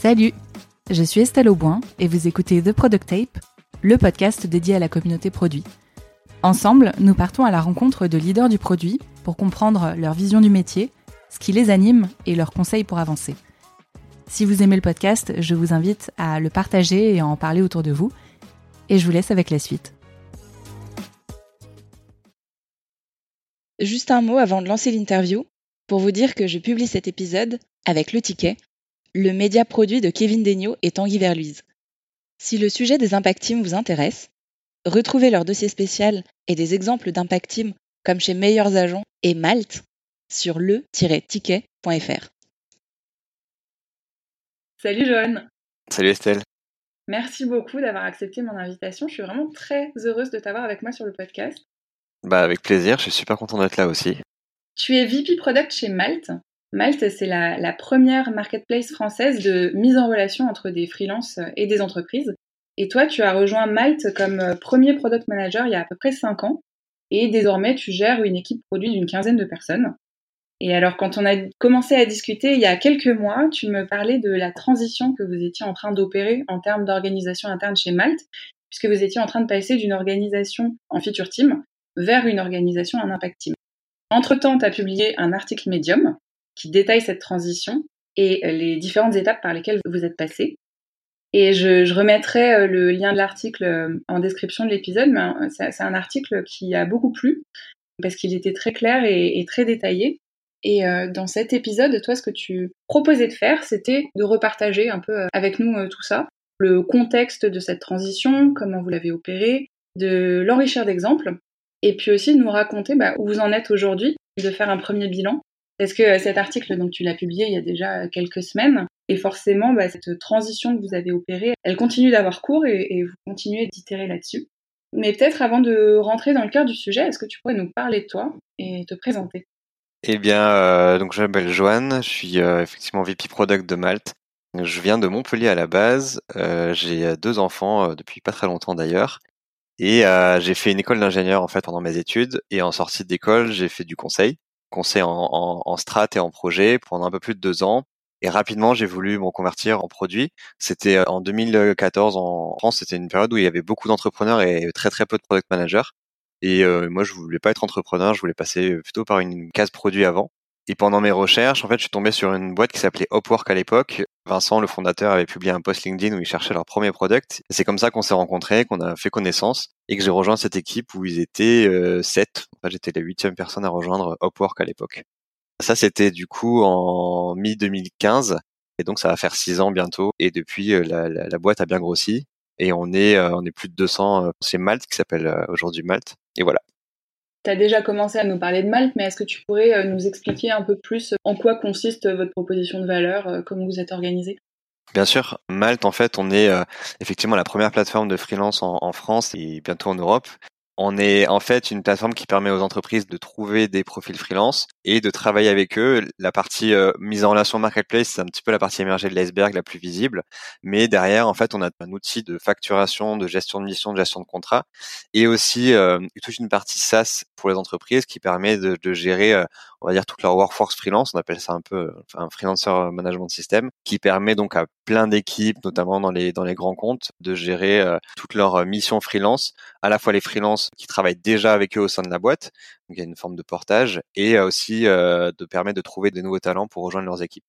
Salut, je suis Estelle Auboin et vous écoutez The Product Tape, le podcast dédié à la communauté produit. Ensemble, nous partons à la rencontre de leaders du produit pour comprendre leur vision du métier, ce qui les anime et leurs conseils pour avancer. Si vous aimez le podcast, je vous invite à le partager et à en parler autour de vous. Et je vous laisse avec la suite. Juste un mot avant de lancer l'interview pour vous dire que je publie cet épisode avec le ticket, le média produit de Kevin Degnaud et Tanguy Verluise. Si le sujet des Impact Teams vous intéresse, retrouvez leur dossier spécial et des exemples d'Impact Team comme chez Meilleurs Agents et Malte sur le-ticket.fr. Salut Joanne. Salut Estelle. Merci beaucoup d'avoir accepté mon invitation. Je suis vraiment très heureuse de t'avoir avec moi sur le podcast. Bah avec plaisir, je suis super content d'être là aussi. Tu es VP Product chez Malte. Malte, c'est la, première marketplace française de mise en relation entre des freelances et des entreprises. Et toi, tu as rejoint Malte comme premier product manager il y a à peu près 5 ans. Et désormais, tu gères une équipe produit d'une quinzaine de personnes. Et alors, quand on a commencé à discuter il y a quelques mois, tu me parlais de la transition que vous étiez en train d'opérer en termes d'organisation interne chez Malte, puisque vous étiez en train de passer d'une organisation en feature team vers une organisation en impact team. Entre-temps, tu as publié un article Medium qui détaille cette transition et les différentes étapes par lesquelles vous êtes passé. Et je, remettrai euh, le lien de l'article euh, en description de l'épisode, mais euh, c'est un article qui a beaucoup plu parce qu'il était très clair et, très détaillé. Et euh, dans cet épisode, toi, ce que tu proposais de faire, c'était de repartager un peu avec nous tout ça, le contexte de cette transition, comment vous l'avez opéré, de l'enrichir d'exemples, et puis aussi de nous raconter bah, où vous en êtes aujourd'hui, de faire un premier bilan. Parce que euh, cet article, donc tu l'as publié il y a déjà quelques semaines, et forcément, bah, cette transition que vous avez opérée, elle continue d'avoir cours et, vous continuez d'itérer là-dessus. Mais peut-être avant de rentrer dans le cœur du sujet, est-ce que tu pourrais nous parler de toi et te présenter? Eh bien, euh, donc je m'appelle Joanne, je suis euh, effectivement VP Product de Malte. Je viens de Montpellier à la base. Euh, j'ai deux enfants depuis pas très longtemps d'ailleurs, et j'ai fait une école d'ingénieur en fait pendant mes études. Et en sortie d'école, j'ai fait du conseil, conseil en, en, en strat et en projet pendant un peu plus de deux ans. Et rapidement, j'ai voulu me convertir en produit. C'était en 2014 en France. C'était une période où il y avait beaucoup d'entrepreneurs et très très peu de product managers. Et euh, moi, je voulais pas être entrepreneur, je voulais passer plutôt par une case produit avant. Et pendant mes recherches, en fait, je suis tombé sur une boîte qui s'appelait Upwork à l'époque. Vincent, le fondateur, avait publié un post LinkedIn où il cherchait leur premier product. C'est comme ça qu'on s'est rencontrés, qu'on a fait connaissance et que j'ai rejoint cette équipe où ils étaient euh, sept. En fait, j'étais la huitième personne à rejoindre Upwork à l'époque. Ça, c'était du coup en mi-2015. Et donc, ça va faire six ans bientôt. Et depuis, euh, la, la, la boîte a bien grossi et on est euh, on est plus de 200 c'est Malte qui s'appelle euh, aujourd'hui Malte et voilà. Tu as déjà commencé à nous parler de Malte, mais est-ce que tu pourrais euh, nous expliquer un peu plus en quoi consiste votre proposition de valeur, comment vous êtes organisé? Bien sûr, Malte, en fait, on est effectivement la première plateforme de freelance en, France et bientôt en Europe. On est en fait une plateforme qui permet aux entreprises de trouver des profils freelance et de travailler avec eux. La partie euh, mise en relation marketplace, c'est un petit peu la partie émergée de l'iceberg, la plus visible. Mais derrière, en fait, on a un outil de facturation, de gestion de mission, de gestion de contrat, et aussi euh, toute une partie SaaS pour les entreprises qui permet de, de gérer, euh, on va dire, toute leur workforce freelance. On appelle ça un peu un freelancer management system, qui permet donc à plein d'équipes, notamment dans les dans les grands comptes, de gérer euh, toutes leurs missions freelance, à la fois les freelances qui travaillent déjà avec eux au sein de la boîte. Donc il y a une forme de portage et aussi euh, de permettre de trouver des nouveaux talents pour rejoindre leurs équipes.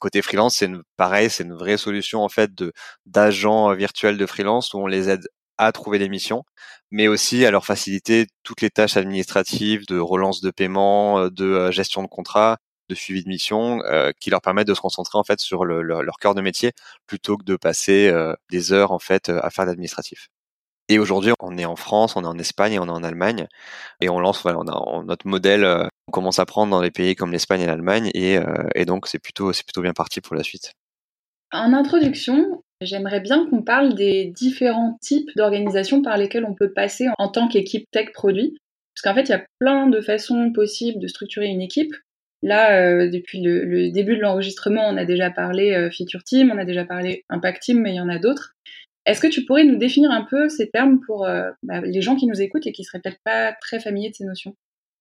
Côté freelance, c'est pareil, c'est une vraie solution en fait de d'agents virtuels de freelance où on les aide à trouver des missions, mais aussi à leur faciliter toutes les tâches administratives de relance de paiement, euh, de euh, gestion de contrat, de suivi de mission, euh, qui leur permettent de se concentrer en fait sur le, leur, cœur de métier plutôt que de passer euh, des heures en fait à faire l'administratif. Et aujourd'hui, on est en France, on est en Espagne et on est en Allemagne. Et on lance, voilà, notre modèle, euh, on commence à prendre dans des pays comme l'Espagne et l'Allemagne. Et, euh, et, donc, c'est plutôt, c'est plutôt bien parti pour la suite. En introduction, j'aimerais bien qu'on parle des différents types d'organisations par lesquelles on peut passer en tant qu'équipe tech produit. Parce qu'en fait, il y a plein de façons possibles de structurer une équipe. Là, euh, depuis le, le, début de l'enregistrement, on a déjà parlé feature team, on a déjà parlé impact team, mais il y en a d'autres. Est-ce que tu pourrais nous définir un peu ces termes pour euh, bah, les gens qui nous écoutent et qui seraient peut-être pas très familiers de ces notions?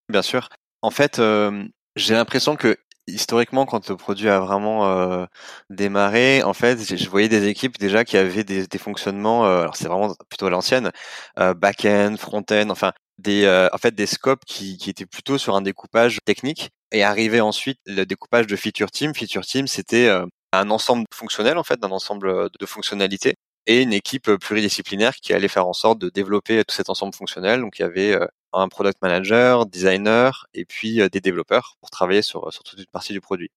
Bien sûr. En fait, euh, j'ai l'impression que historiquement, quand le produit a vraiment euh, démarré, en fait, je voyais des équipes déjà qui avaient des, fonctionnements. Alors c'est vraiment plutôt à l'ancienne, back-end, front-end, enfin des, en fait, des scopes qui, étaient plutôt sur un découpage technique. Et arrivé ensuite le découpage de feature team. Feature team, c'était un ensemble fonctionnel en fait, d'un ensemble de fonctionnalités et une équipe pluridisciplinaire qui allait faire en sorte de développer tout cet ensemble fonctionnel. Donc il y avait un product manager, designer et puis des développeurs pour travailler sur, toute une partie du produit.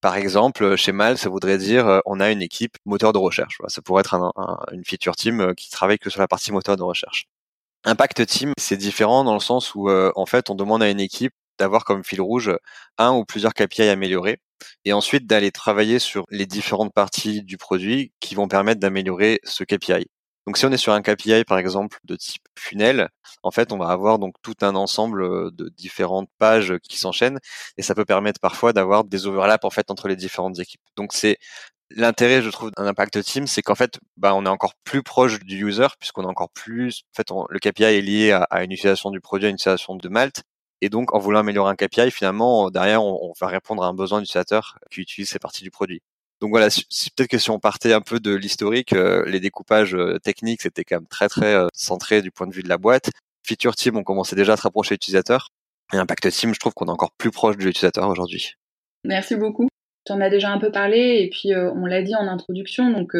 Par exemple, chez Mal, ça voudrait dire on a une équipe moteur de recherche. Ça pourrait être un, une feature team qui travaille que sur la partie moteur de recherche. Impact team, c'est différent dans le sens où en fait on demande à une équipe d'avoir comme fil rouge un ou plusieurs KPI améliorés et ensuite d'aller travailler sur les différentes parties du produit qui vont permettre d'améliorer ce KPI. Donc si on est sur un KPI par exemple de type funnel, en fait on va avoir donc tout un ensemble euh, de différentes pages qui s'enchaînent et ça peut permettre parfois d'avoir des overlaps en fait entre les différentes équipes. Donc c'est l'intérêt je trouve d'un impact team, c'est qu'en fait bah, on est encore plus proche du user puisqu'on est encore plus en fait le KPI est lié à, une utilisation du produit, à une utilisation de Malte et donc, en voulant améliorer un KPI, finalement, derrière, on, va répondre à un besoin d'utilisateur qui utilise ces parties du produit. Donc voilà, peut-être que si on partait un peu de l'historique, euh, les découpages euh, techniques, c'était quand même très très euh, centré du point de vue de la boîte. Feature Team, on commençait déjà à se rapprocher de l'utilisateur. Et Impact Team, je trouve qu'on est encore plus proche de l'utilisateur aujourd'hui. Merci beaucoup. Tu en as déjà un peu parlé et puis on l'a dit en introduction. Donc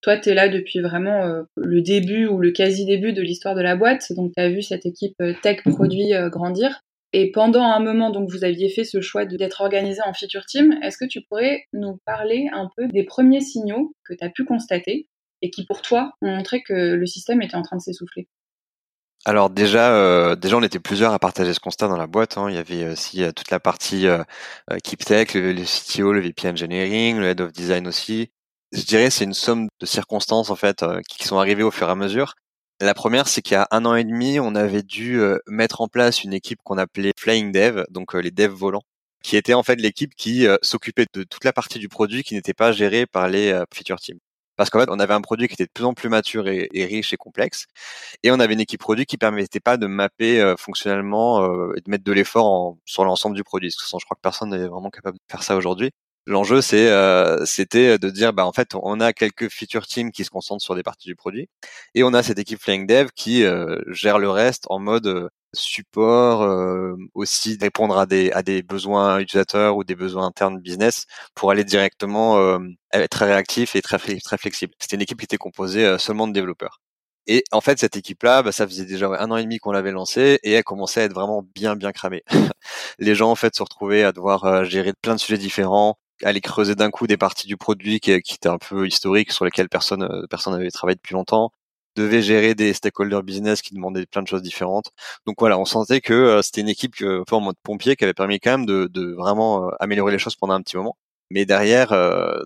toi, tu es là depuis vraiment le début ou le quasi-début de l'histoire de la boîte. Donc tu as vu cette équipe tech produit grandir. Et pendant un moment, donc, vous aviez fait ce choix d'être organisé en feature team. Est-ce que tu pourrais nous parler un peu des premiers signaux que tu as pu constater et qui, pour toi, ont montré que le système était en train de s'essouffler? Alors déjà, euh, déjà on était plusieurs à partager ce constat dans la boîte. Hein. Il y avait aussi euh, toute la partie euh, Keep Tech, le, le, CTO, le VP Engineering, le Head of Design aussi. Je dirais c'est une somme de circonstances en fait qui sont arrivées au fur et à mesure. La première, c'est qu'il y a un an et demi, on avait dû euh, mettre en place une équipe qu'on appelait Flying Dev, donc euh, les devs volants, qui était en fait l'équipe qui euh, s'occupait de toute la partie du produit qui n'était pas gérée par les feature teams. Parce qu'en fait, on avait un produit qui était de plus en plus mature et, riche et complexe, et on avait une équipe produit qui permettait pas de mapper fonctionnellement et de mettre de l'effort sur l'ensemble du produit. Parce que je crois que personne n'est vraiment capable de faire ça aujourd'hui. L'enjeu, c'est, euh, c'était de dire, bah en fait, on a quelques feature teams qui se concentrent sur des parties du produit, et on a cette équipe Flying Dev qui euh, gère le reste en mode euh, support, aussi répondre à des à des besoins utilisateurs ou des besoins internes business pour aller directement être très réactif et très très flexible. C'était une équipe qui était composée seulement de développeurs. Et en fait, cette équipe-là, bah, ça faisait déjà un an et demi qu'on l'avait lancée et elle commençait à être vraiment bien, bien cramée. les gens, en fait, se retrouvaient à devoir gérer plein de sujets différents, aller creuser d'un coup des parties du produit qui, étaient un peu historiques sur lesquelles personne euh, personne n'avait travaillé depuis longtemps devait gérer des stakeholders business qui demandaient plein de choses différentes. Donc voilà, on sentait que euh, c'était une équipe un peu en mode pompier qui avait permis quand même de, de vraiment euh, améliorer les choses pendant un petit moment. Mais derrière,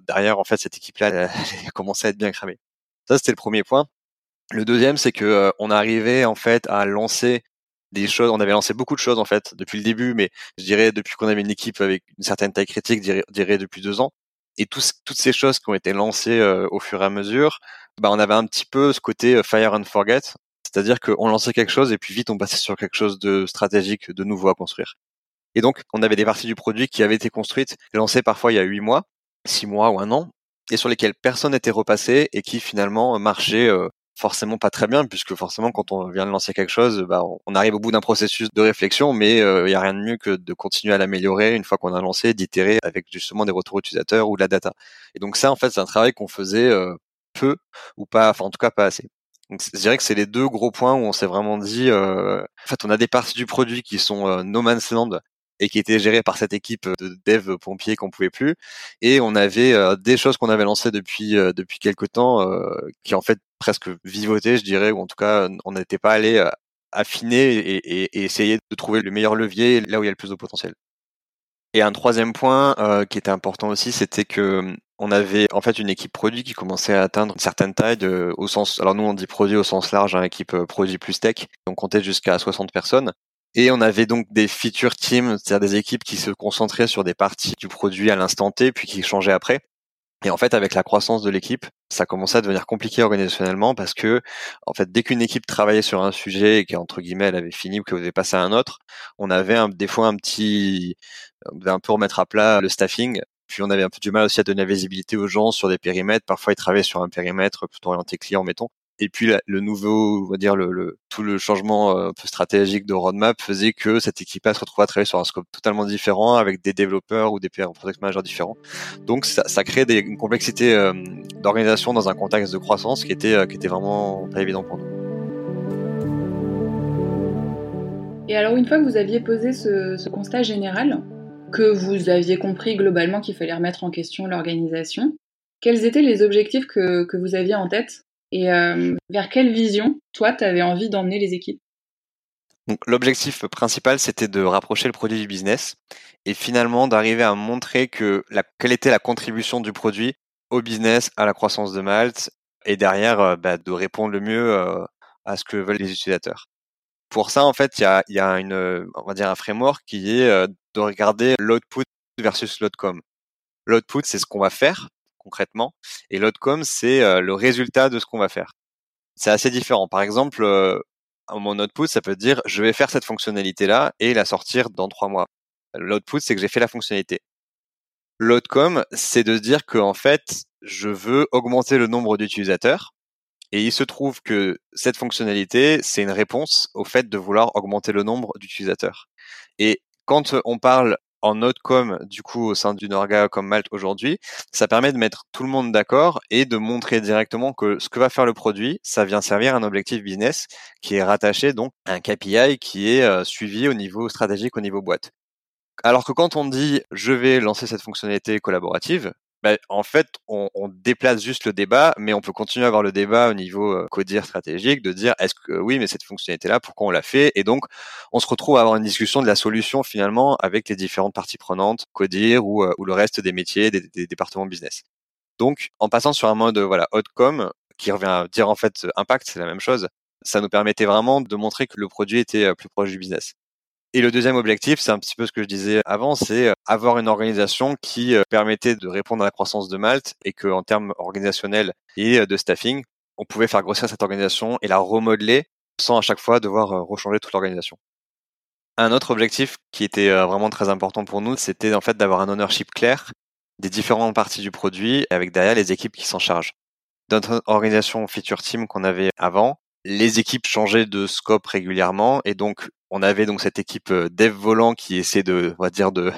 derrière en fait, cette équipe-là, elle, elle commençait à être bien cramée. Ça, c'était le premier point. Le deuxième, c'est que on arrivait en fait à lancer des choses. On avait lancé beaucoup de choses en fait depuis le début, mais je dirais depuis qu'on avait une équipe avec une certaine taille critique, je dirais, depuis deux ans. Et toutes ces choses qui ont été lancées euh, au fur et à mesure, bah, on avait un petit peu ce côté euh, fire and forget, c'est-à-dire qu'on lançait quelque chose et puis vite on passait sur quelque chose de stratégique, de nouveau à construire. Et donc on avait des parties du produit qui avaient été construites, lancées parfois il y a huit mois, six mois ou un an, et sur lesquelles personne n'était repassé et qui finalement marchaient euh, forcément pas très bien puisque forcément quand on vient de lancer quelque chose, bah, on arrive au bout d'un processus de réflexion, mais il euh, y a rien de mieux que de continuer à l'améliorer une fois qu'on a lancé, d'itérer avec justement des retours utilisateurs ou de la data. Et donc ça, en fait, c'est un travail qu'on faisait euh, peu ou pas, enfin en tout cas pas assez. Donc je dirais que c'est les deux gros points où on s'est vraiment dit, euh, en fait, on a des parties du produit qui sont no man's land et qui était géré par cette équipe de dev pompiers qu'on pouvait plus. Et on avait euh, des choses qu'on avait lancées depuis euh, depuis quelques temps euh, qui en fait presque vivotaient, je dirais, ou en tout cas on n'était pas allé affiner et, et, essayer de trouver le meilleur levier là où il y a le plus de potentiel. Et un troisième point qui était important aussi, c'était que on avait en fait une équipe produit qui commençait à atteindre une certaine taille de, au sens alors nous on dit produit au sens large, hein, équipe produit plus tech, on comptait jusqu'à 60 personnes et on avait donc des feature teams, c'est-à-dire des équipes qui se concentraient sur des parties du produit à l'instant T, puis qui changeaient après. Et en fait, avec la croissance de l'équipe, ça commençait à devenir compliqué organisationnellement parce que, en fait, dès qu'une équipe travaillait sur un sujet et qu'entre guillemets elle avait fini ou qu'elle avait passé à un autre, on avait un, des fois un petit, on devait un peu remettre à plat le staffing. Puis on avait un peu du mal aussi à donner la visibilité aux gens sur des périmètres. Parfois, ils travaillaient sur un périmètre plutôt orienté client, mettons. Et puis le nouveau, on va dire le, tout le changement euh, un peu stratégique de roadmap faisait que cette équipe-là se retrouvait à travailler sur un scope totalement différent avec des développeurs ou des product managers différents. Donc ça, ça crée des, une complexité euh, d'organisation dans un contexte de croissance qui était euh, qui était vraiment pas évident pour nous. Et alors une fois que vous aviez posé ce, ce constat général, que vous aviez compris globalement qu'il fallait remettre en question l'organisation, quels étaient les objectifs que, que vous aviez en tête et euh, vers quelle vision, toi, tu avais envie d'emmener les équipes? L'objectif principal, c'était de rapprocher le produit du business et finalement d'arriver à montrer que quelle était la contribution du produit au business, à la croissance de Malte et derrière euh, bah, de répondre le mieux euh, à ce que veulent les utilisateurs. Pour ça, en fait, il y a, y a une, on va dire un framework qui est de regarder l'output versus l'outcome. L'output, c'est ce qu'on va faire concrètement. Et l'outcome, c'est le résultat de ce qu'on va faire. C'est assez différent. Par exemple, mon output, ça peut dire je vais faire cette fonctionnalité-là et la sortir dans trois mois. L'output, c'est que j'ai fait la fonctionnalité. L'outcome, c'est de dire que en fait, je veux augmenter le nombre d'utilisateurs. Et il se trouve que cette fonctionnalité, c'est une réponse au fait de vouloir augmenter le nombre d'utilisateurs. Et quand on parle en outcome du coup au sein d'une orga comme Malte aujourd'hui, ça permet de mettre tout le monde d'accord et de montrer directement que ce que va faire le produit, ça vient servir un objectif business qui est rattaché donc à un KPI qui est euh, suivi au niveau stratégique, au niveau boîte. Alors que quand on dit je vais lancer cette fonctionnalité collaborative, bah, en fait, on, on, déplace juste le débat, mais on peut continuer à avoir le débat au niveau euh, codir stratégique, de dire est-ce que oui, mais cette fonctionnalité-là, pourquoi on l'a fait? Et donc, on se retrouve à avoir une discussion de la solution finalement avec les différentes parties prenantes, codir ou, euh, ou le reste des métiers, des, des, départements business. Donc, en passant sur un mode voilà outcome qui revient à dire en fait impact, c'est la même chose. Ça nous permettait vraiment de montrer que le produit était euh, plus proche du business. Et le deuxième objectif, c'est un petit peu ce que je disais avant, c'est euh, avoir une organisation qui euh, permettait de répondre à la croissance de Malte et que en termes organisationnels et euh, de staffing, on pouvait faire grossir cette organisation et la remodeler sans à chaque fois devoir rechanger toute l'organisation. Un autre objectif qui était vraiment très important pour nous, c'était en fait d'avoir un ownership clair des différentes parties du produit avec derrière les équipes qui s'en chargent. Dans notre organisation feature team qu'on avait avant, les équipes changeaient de scope régulièrement et donc on avait donc cette équipe euh, dev volant qui essaie de, on va dire, de,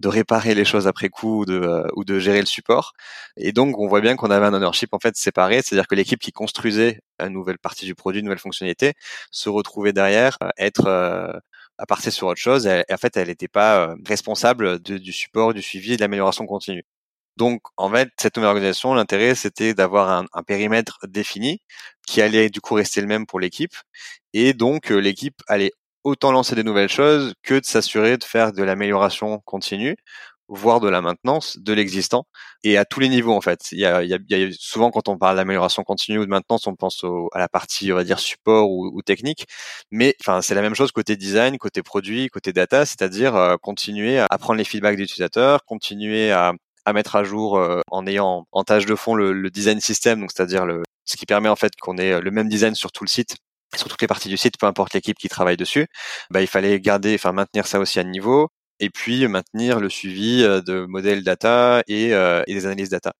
de réparer les choses après coup ou de, euh, ou de gérer le support. Et donc, on voit bien qu'on avait un ownership en fait séparé, c'est-à-dire que l'équipe qui construisait une nouvelle partie du produit, une nouvelle fonctionnalité, se retrouvait derrière euh, être à partir sur autre chose. Et, en fait, elle n'était pas responsable du support, du suivi et de l'amélioration continue. Donc, en fait, cette nouvelle organisation, l'intérêt, c'était d'avoir un, un, périmètre défini qui allait du coup rester le même pour l'équipe. Et donc, l'équipe allait autant lancer des nouvelles choses que de s'assurer de faire de l'amélioration continue voire de la maintenance de l'existant et à tous les niveaux en fait. Il y a, il y a, souvent quand on parle d'amélioration continue ou de maintenance, on pense à la partie on va dire support ou, technique, mais enfin c'est la même chose côté design, côté produit, côté data, c'est-à-dire euh, continuer à prendre les feedbacks des utilisateurs, continuer à, à mettre à jour euh, en ayant en tâche de fond le, le design system, donc c'est-à-dire le ce qui permet en fait qu'on ait le même design sur tout le site sur toutes les parties du site, peu importe l'équipe qui travaille dessus, bah, il fallait garder, enfin maintenir ça aussi à niveau, et puis maintenir le suivi euh, de modèles data et, euh, et des analyses data.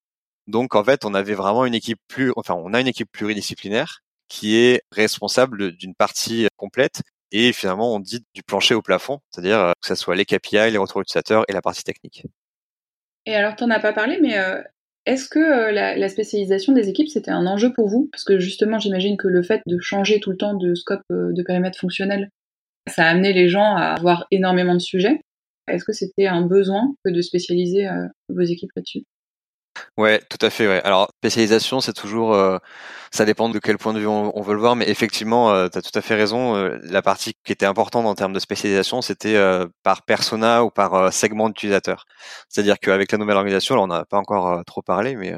Donc en fait, on avait vraiment une équipe plus, enfin on a une équipe pluridisciplinaire qui est responsable d'une partie complète et finalement on dit du plancher au plafond, c'est-à-dire euh, que ce soit les KPI, les retours utilisateurs et la partie technique. Et alors, tu n'en as pas parlé, mais est-ce que euh, la, spécialisation des équipes, c'était un enjeu pour vous? Parce que justement, j'imagine que le fait de changer tout le temps de scope euh, de périmètre fonctionnel, ça a amené les gens à avoir énormément de sujets. Est-ce que c'était un besoin que de spécialiser euh, vos équipes là-dessus? Ouais, tout à fait. Ouais. Alors spécialisation, c'est toujours, euh, ça dépend de quel point de vue on, veut le voir, mais effectivement, euh, tu tout à fait raison. Euh, la partie qui était importante en termes de spécialisation, c'était par persona ou par segment d'utilisateur. C'est-à-dire qu'avec la nouvelle organisation, là, on n'a pas encore trop parlé, mais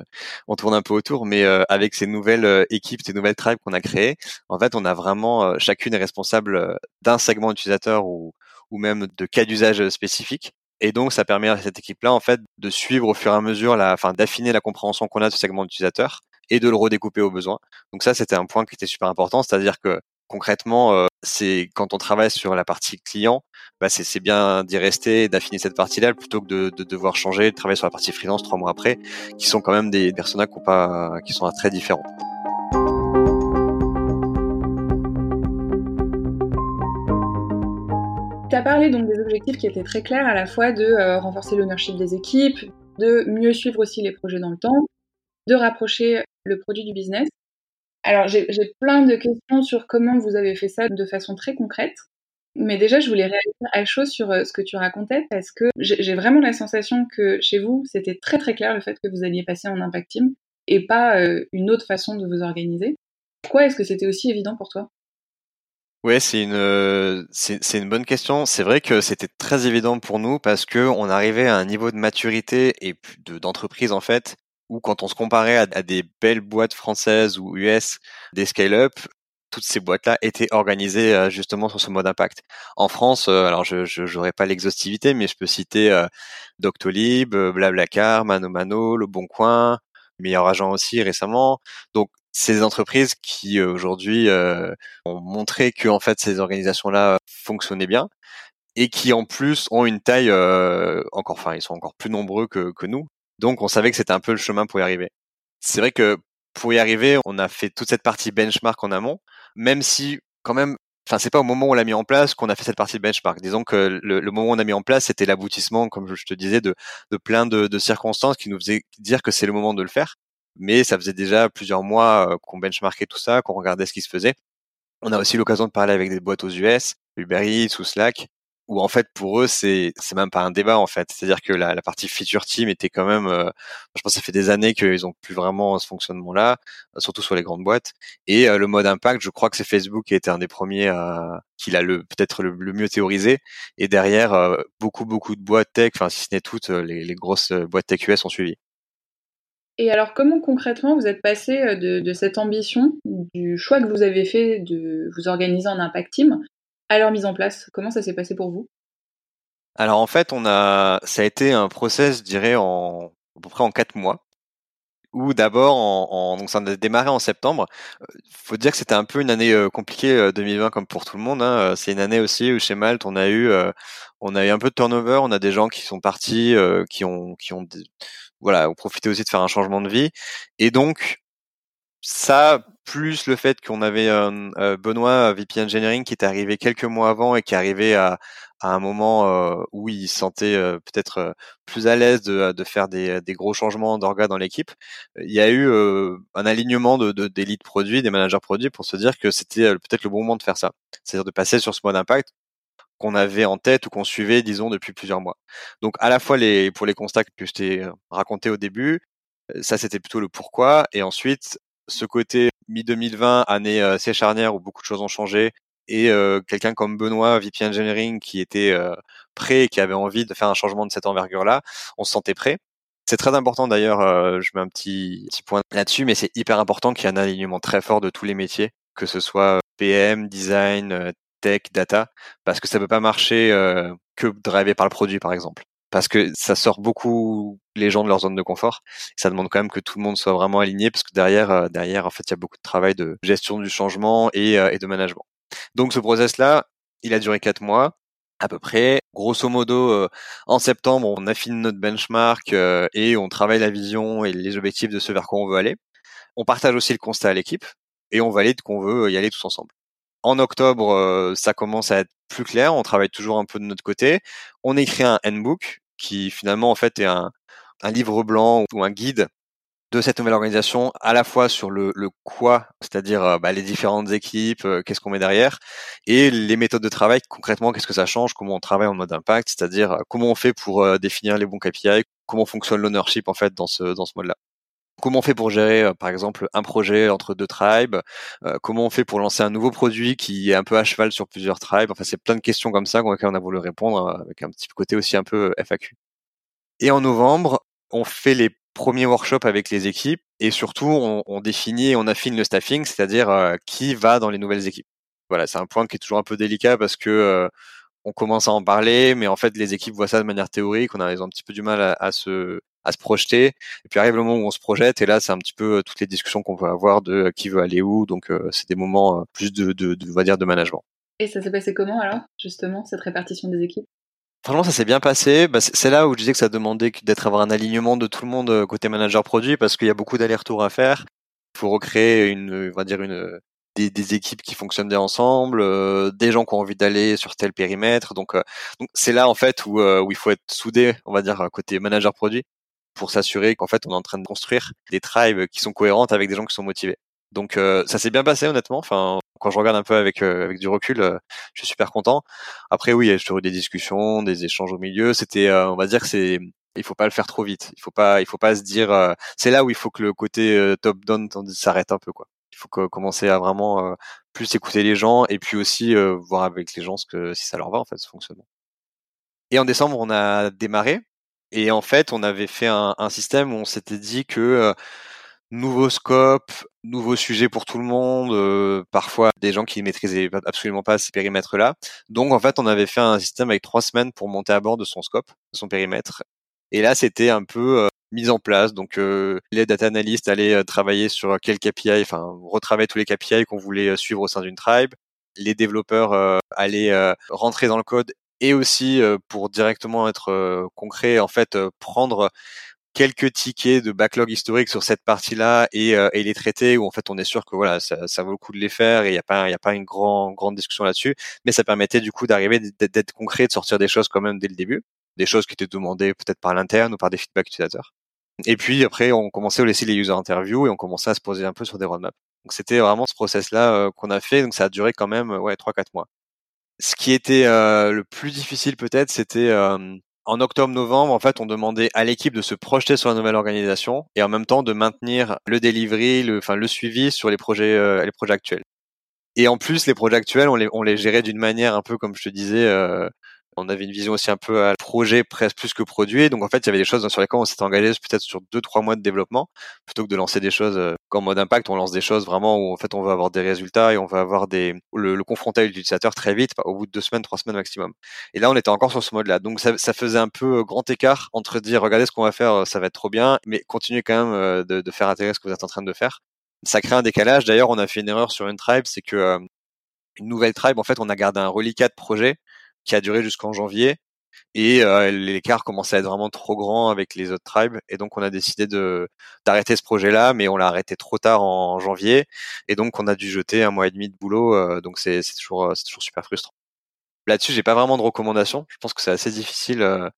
on tourne un peu autour. Mais avec ces nouvelles équipes, ces nouvelles tribes qu'on a créées, en fait, on a vraiment chacune est responsable d'un segment d'utilisateur ou même de cas d'usage spécifiques Et donc, ça permet à cette équipe-là, en fait, de suivre au fur et à mesure, la, enfin, d'affiner la compréhension qu'on a de ce segment d'utilisateur et de le redécouper au besoin. Donc ça, c'était un point qui était super important, c'est-à-dire que concrètement, euh, c'est quand on travaille sur la partie client, bah c'est bien d'y rester et d'affiner cette partie-là plutôt que de, de, devoir changer, de travailler sur la partie freelance trois mois après, qui sont quand même des pas, qui sont très différents. Tu as parlé donc des objectifs qui étaient très clairs, à la fois de euh, renforcer l'ownership des équipes, de mieux suivre aussi les projets dans le temps, de rapprocher le produit du business. Alors j'ai plein de questions sur comment vous avez fait ça de façon très concrète. Mais déjà, je voulais réagir à chose sur euh, ce que tu racontais parce que j'ai vraiment la sensation que chez vous, c'était très très clair le fait que vous alliez passer en impact team et pas euh, une autre façon de vous organiser. Pourquoi est-ce que c'était aussi évident pour toi? Ouais, c'est une c'est une bonne question. C'est vrai que c'était très évident pour nous parce que on arrivait à un niveau de maturité et d'entreprise en fait où quand on se comparait à, des belles boîtes françaises ou US, des scale-up, toutes ces boîtes-là étaient organisées euh, justement sur ce mode impact. En France, euh, alors je n'aurais pas l'exhaustivité, mais je peux citer euh, Doctolib, Blablacar, Mano Mano, Le Bon Coin, Meilleur Agent aussi récemment. Donc ces entreprises qui euh, aujourd'hui euh, ont montré que en fait ces organisations-là fonctionnaient bien et qui en plus ont une taille euh, encore, enfin ils sont encore plus nombreux que, que nous. Donc on savait que c'était un peu le chemin pour y arriver. C'est vrai que pour y arriver, on a fait toute cette partie benchmark en amont, même si quand même Enfin, c'est pas au moment où on l'a mis en place qu'on a fait cette partie benchmark. Disons que le, moment où on a mis en place, c'était l'aboutissement, comme je te disais, de, de plein de, de circonstances qui nous faisaient dire que c'est le moment de le faire mais ça faisait déjà plusieurs mois qu'on benchmarkait tout ça, qu'on regardait ce qui se faisait. On a aussi l'occasion de parler avec des boîtes aux US, Uber Eats ou Slack, où en fait pour eux c'est c'est même pas un débat en fait. C'est-à-dire que la, la, partie feature team était quand même, je pense que ça fait des années qu'ils ont plus vraiment ce fonctionnement-là, surtout sur les grandes boîtes. Et le mode impact, je crois que c'est Facebook qui a été un des premiers à, qui l'a le peut-être le, mieux théorisé. Et derrière, beaucoup beaucoup de boîtes tech, enfin si ce n'est toutes les, les grosses boîtes tech US ont suivi. Et alors, comment concrètement vous êtes passé euh, de, cette ambition, du choix que vous avez fait de vous organiser en impact team, à leur mise en place? Comment ça s'est passé pour vous? Alors en fait, on a, ça a été un process, je dirais, en à peu près en quatre mois. Où d'abord, ça a démarré en septembre. Euh, faut dire que c'était un peu une année euh, compliquée 2020 comme pour tout le monde. Hein. C'est une année aussi où chez Malte, on a eu, on a eu un peu de turnover. On a des gens qui sont partis, qui ont, qui ont voilà, on profitait aussi de faire un changement de vie. Et donc, ça, plus le fait qu'on avait euh, Benoît, VP Engineering, qui était arrivé quelques mois avant et qui arrivait à, à un moment où il se sentait euh, peut-être plus à l'aise de, de, faire des, des gros changements d'orgas dans l'équipe, il y a eu un alignement de, de, des leads produits, des managers produits pour se dire que c'était peut-être le bon moment de faire ça. C'est-à-dire de passer sur ce mode impact qu'on avait en tête ou qu'on suivait, disons, depuis plusieurs mois. Donc, à la fois les, pour les constats que je t'ai raconté au début, euh, ça c'était plutôt le pourquoi, et ensuite ce côté mi-2020, année euh, assez charnière où beaucoup de choses ont changé, et euh, quelqu'un comme Benoît, VP Engineering, qui était prêt, qui avait envie de faire un changement de cette envergure-là, on se sentait prêt. C'est très important d'ailleurs, je mets un petit, petit point là-dessus, mais c'est hyper important qu'il y ait un alignement très fort de tous les métiers, que ce soit PM, design, tech, data, parce que ça peut pas marcher euh, que drivé par le produit, par exemple. Parce que ça sort beaucoup les gens de leur zone de confort. Ça demande quand même que tout le monde soit vraiment aligné, parce que derrière, euh, derrière, en fait, il y a beaucoup de travail de gestion du changement et, euh, et de management. Donc ce process-là, il a duré quatre mois à peu près. Grosso modo, en septembre, on affine notre benchmark et on travaille la vision et les objectifs de ce vers quoi on veut aller. On partage aussi le constat à l'équipe et on valide qu'on veut y aller tous ensemble. En octobre, euh, ça commence à être plus clair. On travaille toujours un peu de notre côté. On écrit un handbook qui finalement en fait est un, livre blanc ou un guide de cette nouvelle organisation, à la fois sur le, quoi, c'est-à-dire euh, bah, les différentes équipes, euh, qu'est-ce qu'on met derrière, et les méthodes de travail, concrètement, qu'est-ce que ça change, comment on travaille en mode impact, c'est-à-dire comment on fait pour définir les bons KPI, comment fonctionne l'ownership en fait dans ce dans ce mode-là. Comment on fait pour gérer, euh, par exemple, un projet entre deux tribes? Euh, Comment on fait pour lancer un nouveau produit qui est un peu à cheval sur plusieurs tribes? Enfin, c'est plein de questions comme ça auxquelles on a voulu répondre euh, avec un petit côté aussi un peu FAQ. Et en novembre, on fait les premiers workshops avec les équipes et surtout, on, définit et on affine le staffing, c'est-à-dire qui va dans les nouvelles équipes. Voilà, c'est un point qui est toujours un peu délicat parce que on commence à en parler, mais en fait, les équipes voient ça de manière théorique. On a, ils ont un petit peu du mal à, se à se projeter. Et puis arrive le moment où on se projette, et là, c'est un petit peu toutes les discussions qu'on peut avoir de qui veut aller où. Donc, c'est des moments plus de, de, de, on va dire, de management. Et ça s'est passé comment alors, justement, cette répartition des équipes? Franchement, ça s'est bien passé. Bah, c'est là où je disais que ça demandait d'être avoir un alignement de tout le monde euh, côté manager produit parce qu'il y a beaucoup d'allers-retours à faire. Il faut recréer une, on va dire une, des, équipes qui fonctionnent bien ensemble, euh, des gens qui ont envie d'aller sur tel périmètre. Donc, euh, donc c'est là en fait où, où il faut être soudé, on va dire côté manager produit, pour s'assurer qu'en fait on est en train de construire des tribes qui sont cohérentes avec des gens qui sont motivés. Donc ça s'est bien passé honnêtement. Enfin, quand je regarde un peu avec euh, avec du recul, euh, je suis super content. Après oui, toujours eu des discussions, des échanges au milieu. C'était, euh, on va dire que c'est il faut pas le faire trop vite. Il faut pas, il faut pas se dire. c'est là où il faut que le côté top down s'arrête un peu quoi. Il faut commencer à vraiment plus écouter les gens et puis aussi voir avec les gens ce que si ça leur va en fait ce fonctionnement. Et en décembre, on a démarré et en fait, on avait fait un, un système où on s'était dit que nouveau scope, nouveau sujet pour tout le monde, euh, parfois des gens qui maîtrisaient absolument pas ces périmètres-là. Donc en fait, on avait fait un système avec trois semaines pour monter à bord de son scope, de son périmètre. Et là, c'était un peu euh, mise en place. Donc euh, les data analysts allaient travailler sur quel KPI, enfin retravailler tous les KPI qu'on voulait suivre au sein d'une tribe. Les développeurs allaient rentrer dans le code et aussi pour directement être concret, en fait, prendre quelques tickets de backlog historique sur cette partie-là et, euh, et, les traiter où en fait on est sûr que voilà ça, ça vaut le coup de les faire et il n'y a pas il y a pas une grande grande discussion là-dessus. Mais ça permettait du coup d'arriver d'être concret de sortir des choses quand même dès le début. Des choses qui étaient demandées peut-être par l'interne ou par des feedbacks utilisateurs. Et puis après on commençait à laisser les user interviews et on commençait à se poser un peu sur des roadmaps. Donc c'était vraiment ce process là qu'on a fait. Donc ça a duré quand même ouais trois quatre mois ce qui était euh, le plus difficile peut-être c'était en octobre-novembre, en fait, on demandait à l'équipe de se projeter sur la nouvelle organisation et en même temps de maintenir le delivery, le, enfin le suivi sur les projets, euh, les projets actuels. Et en plus, les projets actuels, on les, on les gérait d'une manière un peu comme je te disais, euh, on avait une vision aussi un peu à projet presque plus que produit. Donc en fait, il y avait des choses sur lesquelles on s'était engagé peut-être sur deux trois mois de développement plutôt que de lancer des choses euh, comme mode impact. On lance des choses vraiment où en fait on va avoir des résultats et on va avoir des le, le confronter à l'utilisateur très vite au bout de deux semaines, trois semaines maximum. Et là, on était encore sur ce mode-là. Donc ça, ça faisait un peu euh, grand écart entre dire regardez ce qu'on va faire, ça va être trop bien, mais continuez quand même euh, de, de faire intégrer ce que vous êtes en train de faire. Ça crée un décalage. D'ailleurs, on a fait une erreur sur une tribe, c'est que une nouvelle tribe, en fait, on a gardé un reliquat de projet qui a duré jusqu'en janvier. Et euh, l'écart commençait à être vraiment trop grand avec les autres tribes. Et donc, on a décidé de d'arrêter ce projet-là, mais on l'a arrêté trop tard en janvier. Et donc, on a dû jeter un mois et demi de boulot. Euh, donc, c'est toujours, c'est toujours super frustrant. Là-dessus, j'ai pas vraiment de recommandations. Je pense que c'est assez difficile. Euh,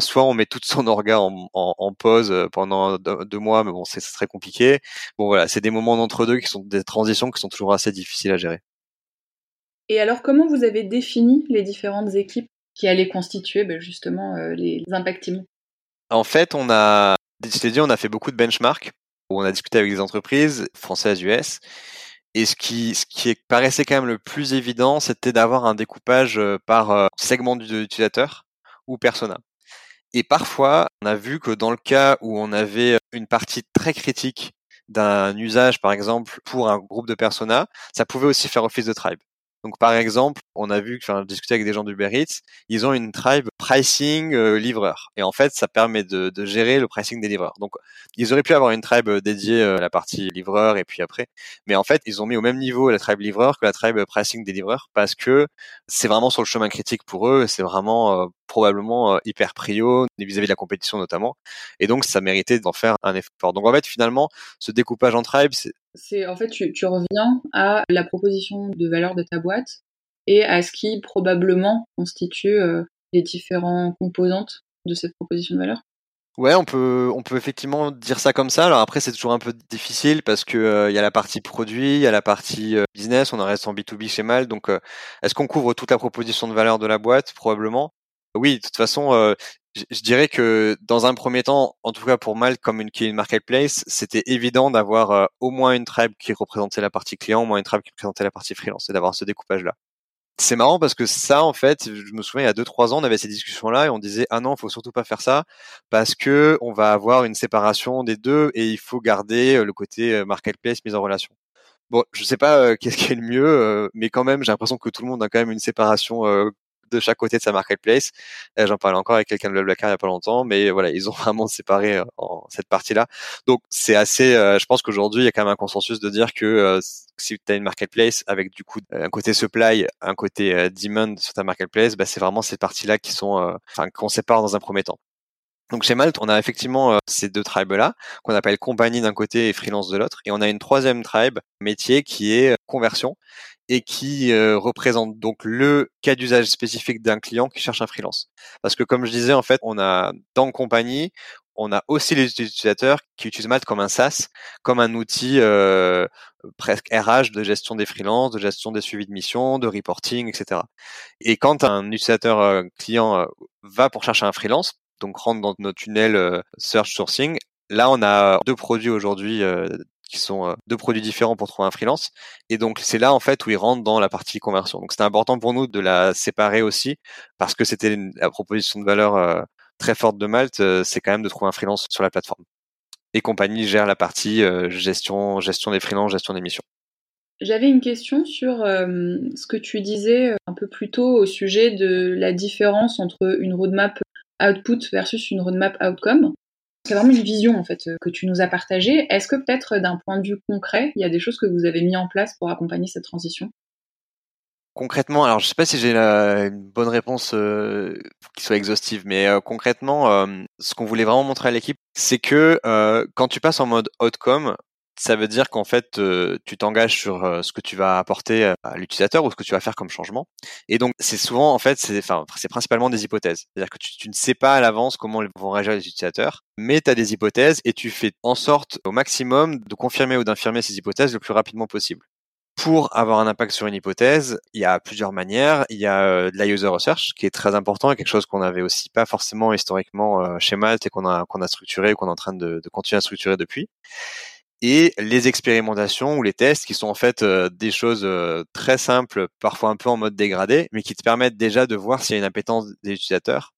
soit on met toute son orga en, en, pause pendant deux, mois, mais bon, c'est très compliqué. Bon, voilà, c'est des moments d'entre-deux qui sont des transitions qui sont toujours assez difficiles à gérer. Et alors, comment vous avez défini les différentes équipes qui allaient constituer ben, justement euh, les Impact En fait, on a, je t'ai dit, on a fait beaucoup de benchmarks où on a discuté avec des entreprises françaises, US. Et ce qui, ce qui paraissait quand même le plus évident, c'était d'avoir un découpage euh, par euh, segment d'utilisateur ou persona. Et parfois, on a vu que dans le cas où on avait une partie très critique d'un usage, par exemple, pour un groupe de persona, ça pouvait aussi faire office de tribe. Donc par exemple, on a vu, enfin, discuter avec des gens d'Uber Eats, ils ont une tribe pricing euh, livreur. Et en fait, ça permet de, de, gérer le pricing des livreurs. Donc ils auraient pu avoir une tribe euh, dédiée euh, à la partie livreur et puis après. Mais en fait, ils ont mis au même niveau la tribe livreur que la tribe pricing des livreurs parce que c'est vraiment sur le chemin critique pour eux. C'est vraiment probablement hyper prio vis-à-vis de la compétition notamment. Et donc ça méritait d'en faire un effort. Donc en fait, finalement, ce découpage en tribes, c'est en fait tu, tu, reviens à la proposition de valeur de ta boîte et à ce qui probablement constitue euh, les différentes composantes de cette proposition de valeur. Ouais, on peut on peut effectivement dire ça comme ça. Alors après c'est toujours un peu difficile parce que euh, il y a la partie produit, il y a la partie euh, business, on en reste en B2B chez Mal. Donc est-ce qu'on couvre toute la proposition de valeur de la boîte? Probablement. Oui, de toute façon, je, dirais que dans un premier temps, en tout cas pour Mal, comme une, qui marketplace, c'était évident d'avoir euh, au moins une tribe qui représentait la partie client, au moins une tribe qui représentait la partie freelance, et d'avoir ce découpage-là. C'est marrant parce que ça, en fait, je me souviens il y a deux trois ans, on avait ces discussions-là et on disait ah non, faut surtout pas faire ça parce que on va avoir une séparation des deux et il faut garder euh, le côté euh, marketplace mise en relation. Bon, je sais pas qu'est-ce qui est le mieux, mais quand même, j'ai l'impression que tout le monde a quand même une séparation de chaque côté de sa marketplace. J'en parlais encore avec quelqu'un de Blablacar il y a pas longtemps, mais voilà, ils ont vraiment séparé en cette partie-là. Donc c'est assez, je pense qu'aujourd'hui il y a quand même un consensus de dire que si tu as une marketplace avec du coup un côté supply, un côté demand sur ta marketplace, bah, c'est vraiment ces parties-là qui sont, enfin qu'on sépare dans un premier temps. Donc chez Malte, on a effectivement ces deux tribes-là, qu'on appelle compagnie d'un côté et freelance de l'autre. Et on a une troisième tribe, métier, qui est conversion et qui représente donc le cas d'usage spécifique d'un client qui cherche un freelance. Parce que comme je disais, en fait, on a dans compagnie, on a aussi les utilisateurs qui utilisent Malte comme un SaaS, comme un outil presque RH de gestion des freelances, de gestion des suivis de mission, de reporting, etc. Et quand un utilisateur client va pour chercher un freelance, donc rentre dans notre tunnel search sourcing, là on a deux produits aujourd'hui qui sont deux produits différents pour trouver un freelance. Et donc c'est là en fait où ils rentrent dans la partie conversion. Donc c'était important pour nous de la séparer aussi parce que c'était la proposition de valeur très forte de Malte, c'est quand même de trouver un freelance sur la plateforme. Et compagnie gère la partie gestion, gestion des freelances, gestion des missions. J'avais une question sur ce que tu disais un peu plus tôt au sujet de la différence entre une roadmap output versus une roadmap outcome. C'est vraiment une vision en fait que tu nous as partagée. Est-ce que peut-être d'un point de vue concret, il y a des choses que vous avez mis en place pour accompagner cette transition? Concrètement, alors je sais pas si j'ai une bonne réponse euh, qui soit exhaustive, mais euh, concrètement, euh, ce qu'on voulait vraiment montrer à l'équipe, c'est que quand tu passes en mode outcome, ça veut dire qu'en fait, tu t'engages sur ce que tu vas apporter à l'utilisateur ou ce que tu vas faire comme changement. Et donc, c'est souvent, en fait, c'est enfin, principalement des hypothèses. C'est-à-dire que tu, tu, ne sais pas à l'avance comment vont réagir les utilisateurs, mais tu as des hypothèses et tu fais en sorte au maximum de confirmer ou d'infirmer ces hypothèses le plus rapidement possible. Pour avoir un impact sur une hypothèse, il y a plusieurs manières. Il y a de la user research qui est très important et quelque chose qu'on avait aussi pas forcément historiquement chez Malte et qu'on a qu'on a structuré ou qu'on est en train de, de continuer à structurer depuis et les expérimentations ou les tests qui sont en fait euh, des choses euh, très simples, parfois un peu en mode dégradé, mais qui te permettent déjà de voir s'il y a une appétence des utilisateurs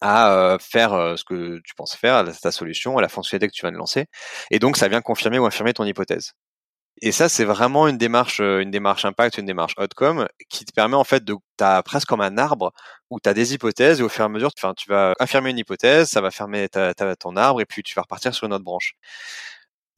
à euh, faire ce que tu penses faire, à ta solution, à la fonctionnalité que tu viens de lancer. Et donc, ça vient confirmer ou infirmer ton hypothèse. Et ça, c'est vraiment une démarche, une démarche impact, une démarche outcome qui te permet en fait de, t'as presque comme un arbre où tu as des hypothèses et au fur et à mesure, tu vas infirmer une hypothèse, ça va fermer ta, ton arbre et puis tu vas repartir sur une autre branche.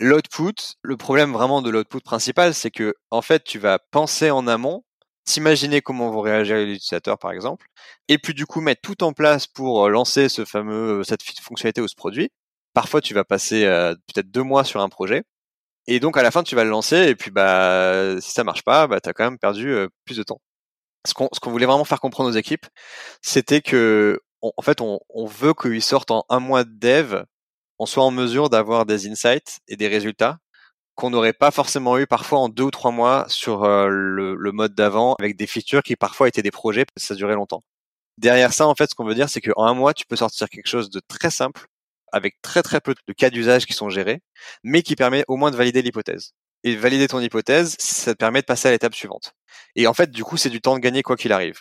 L'output, le problème vraiment de l'output principal, c'est que en fait, tu vas penser en amont, t'imaginer comment vont réagir les utilisateurs, par exemple, et puis du coup mettre tout en place pour euh, lancer ce fameux euh, cette fonctionnalité ou ce produit. Parfois, tu vas passer euh, peut-être deux mois sur un projet, et donc à la fin, tu vas le lancer, et puis bah si ça marche pas, bah t'as quand même perdu plus de temps. Ce qu'on voulait vraiment faire comprendre aux équipes, c'était que en fait, on, on veut qu'ils sortent en un mois de dev on soit en mesure d'avoir des insights et des résultats qu'on n'aurait pas forcément eu parfois en deux ou trois mois sur euh, le, mode d'avant avec des features qui parfois étaient des projets parce ça durait longtemps. Derrière ça, en fait, ce qu'on veut dire, c'est qu'en un mois, tu peux sortir quelque chose de très simple avec très très peu de cas d'usage qui sont gérés, mais qui permet au moins de valider l'hypothèse. Et valider ton hypothèse, ça te permet de passer à l'étape suivante. Et en fait, du coup, c'est du temps de gagner quoi qu'il arrive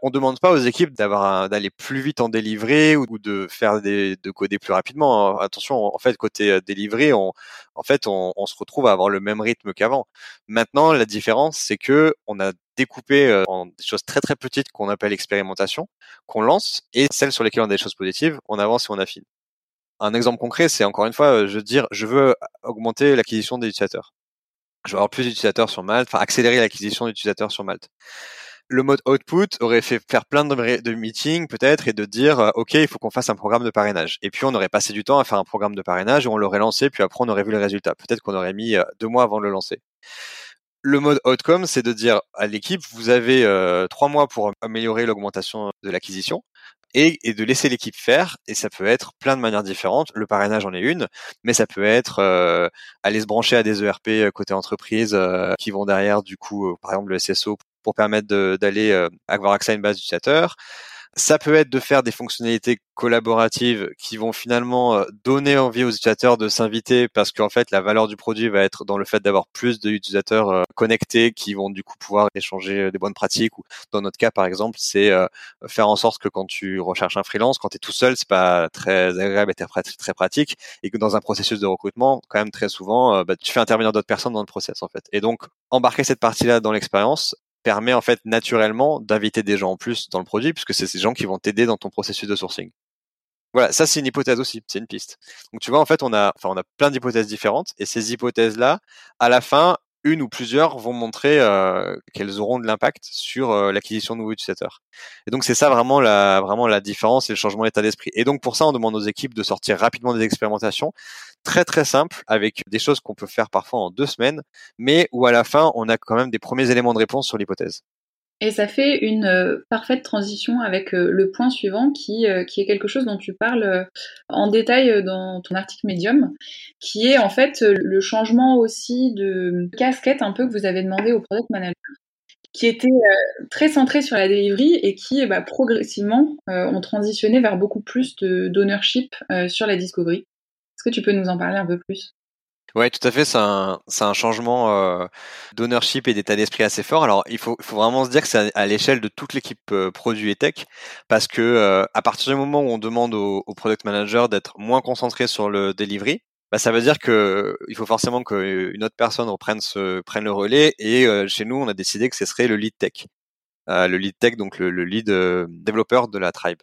on demande pas aux équipes d'avoir d'aller plus vite en délivré ou de faire des de coder plus rapidement. Hein. Attention, en fait, côté euh, délivré, on en fait on, se retrouve à avoir le même rythme qu'avant. Maintenant, la différence, c'est que on a découpé euh, en des choses très très petites qu'on appelle expérimentation, qu'on lance, et celles sur lesquelles on a des choses positives, on avance et on affine. Un exemple concret, c'est encore une fois, euh, je veux dire, je veux augmenter l'acquisition des utilisateurs. Je veux avoir plus d'utilisateurs sur Malte, enfin accélérer l'acquisition d'utilisateurs sur Malte le mode output aurait fait faire plein de, meetings peut-être et de dire euh, ok il faut qu'on fasse un programme de parrainage et puis on aurait passé du temps à faire un programme de parrainage et on l'aurait lancé puis après on aurait vu le résultat peut-être qu'on aurait mis euh, deux mois avant de le lancer le mode outcome c'est de dire à l'équipe vous avez euh, trois mois pour améliorer l'augmentation de l'acquisition et, et, de laisser l'équipe faire. Et ça peut être plein de manières différentes. Le parrainage en est une, mais ça peut être aller se brancher à des ERP côté entreprise qui vont derrière, du coup, par exemple le SSO pour permettre d'aller euh, avoir accès à une base d'utilisateurs. Ça peut être de faire des fonctionnalités collaboratives qui vont finalement euh, donner envie aux utilisateurs de s'inviter parce qu'en fait la valeur du produit va être dans le fait d'avoir plus d'utilisateurs euh, connectés qui vont du coup pouvoir échanger des bonnes pratiques ou dans notre cas par exemple c'est faire en sorte que quand tu recherches un freelance quand tu es tout seul c'est pas très agréable et très pratique et que dans un processus de recrutement quand même très souvent bah, tu fais intervenir d'autres personnes dans le process en fait et donc embarquer cette partie là dans l'expérience permet en fait naturellement d'inviter des gens en plus dans le produit puisque c'est ces gens qui vont t'aider dans ton processus de sourcing. Voilà, ça c'est une hypothèse aussi, c'est une piste. Donc tu vois en fait on a enfin on a plein d'hypothèses différentes et ces hypothèses là à la fin une ou plusieurs vont montrer euh, qu'elles auront de l'impact sur l'acquisition de nouveaux utilisateurs. Et donc c'est ça vraiment la vraiment la différence et le changement d'état d'esprit. Et donc pour ça on demande aux équipes de sortir rapidement des expérimentations très très simples avec des choses qu'on peut faire parfois en deux semaines, mais où à la fin on a quand même des premiers éléments de réponse sur l'hypothèse. Et ça fait une euh, parfaite transition avec euh, le point suivant qui, euh, qui est quelque chose dont tu parles en détail dans ton article Medium, qui est en fait le changement aussi de casquette un peu que vous avez demandé au product manager qui était très centré sur la delivery et qui bah, progressivement ont transitionné vers beaucoup plus d'ownership sur la discovery. Est-ce que tu peux nous en parler un peu plus? Ouais, tout à fait. C'est un, changement euh, d'ownership et d'état d'esprit assez fort. Alors, il faut, vraiment se dire que c'est à, l'échelle de toute l'équipe euh, produit et tech, parce que euh, à partir du moment où on demande au, product manager d'être moins concentré sur le delivery, bah, ça veut dire que il faut forcément qu'une autre personne reprenne prenne le relais. Et chez nous, on a décidé que ce serait le lead tech, le lead tech, donc le, le lead développeur de la tribe.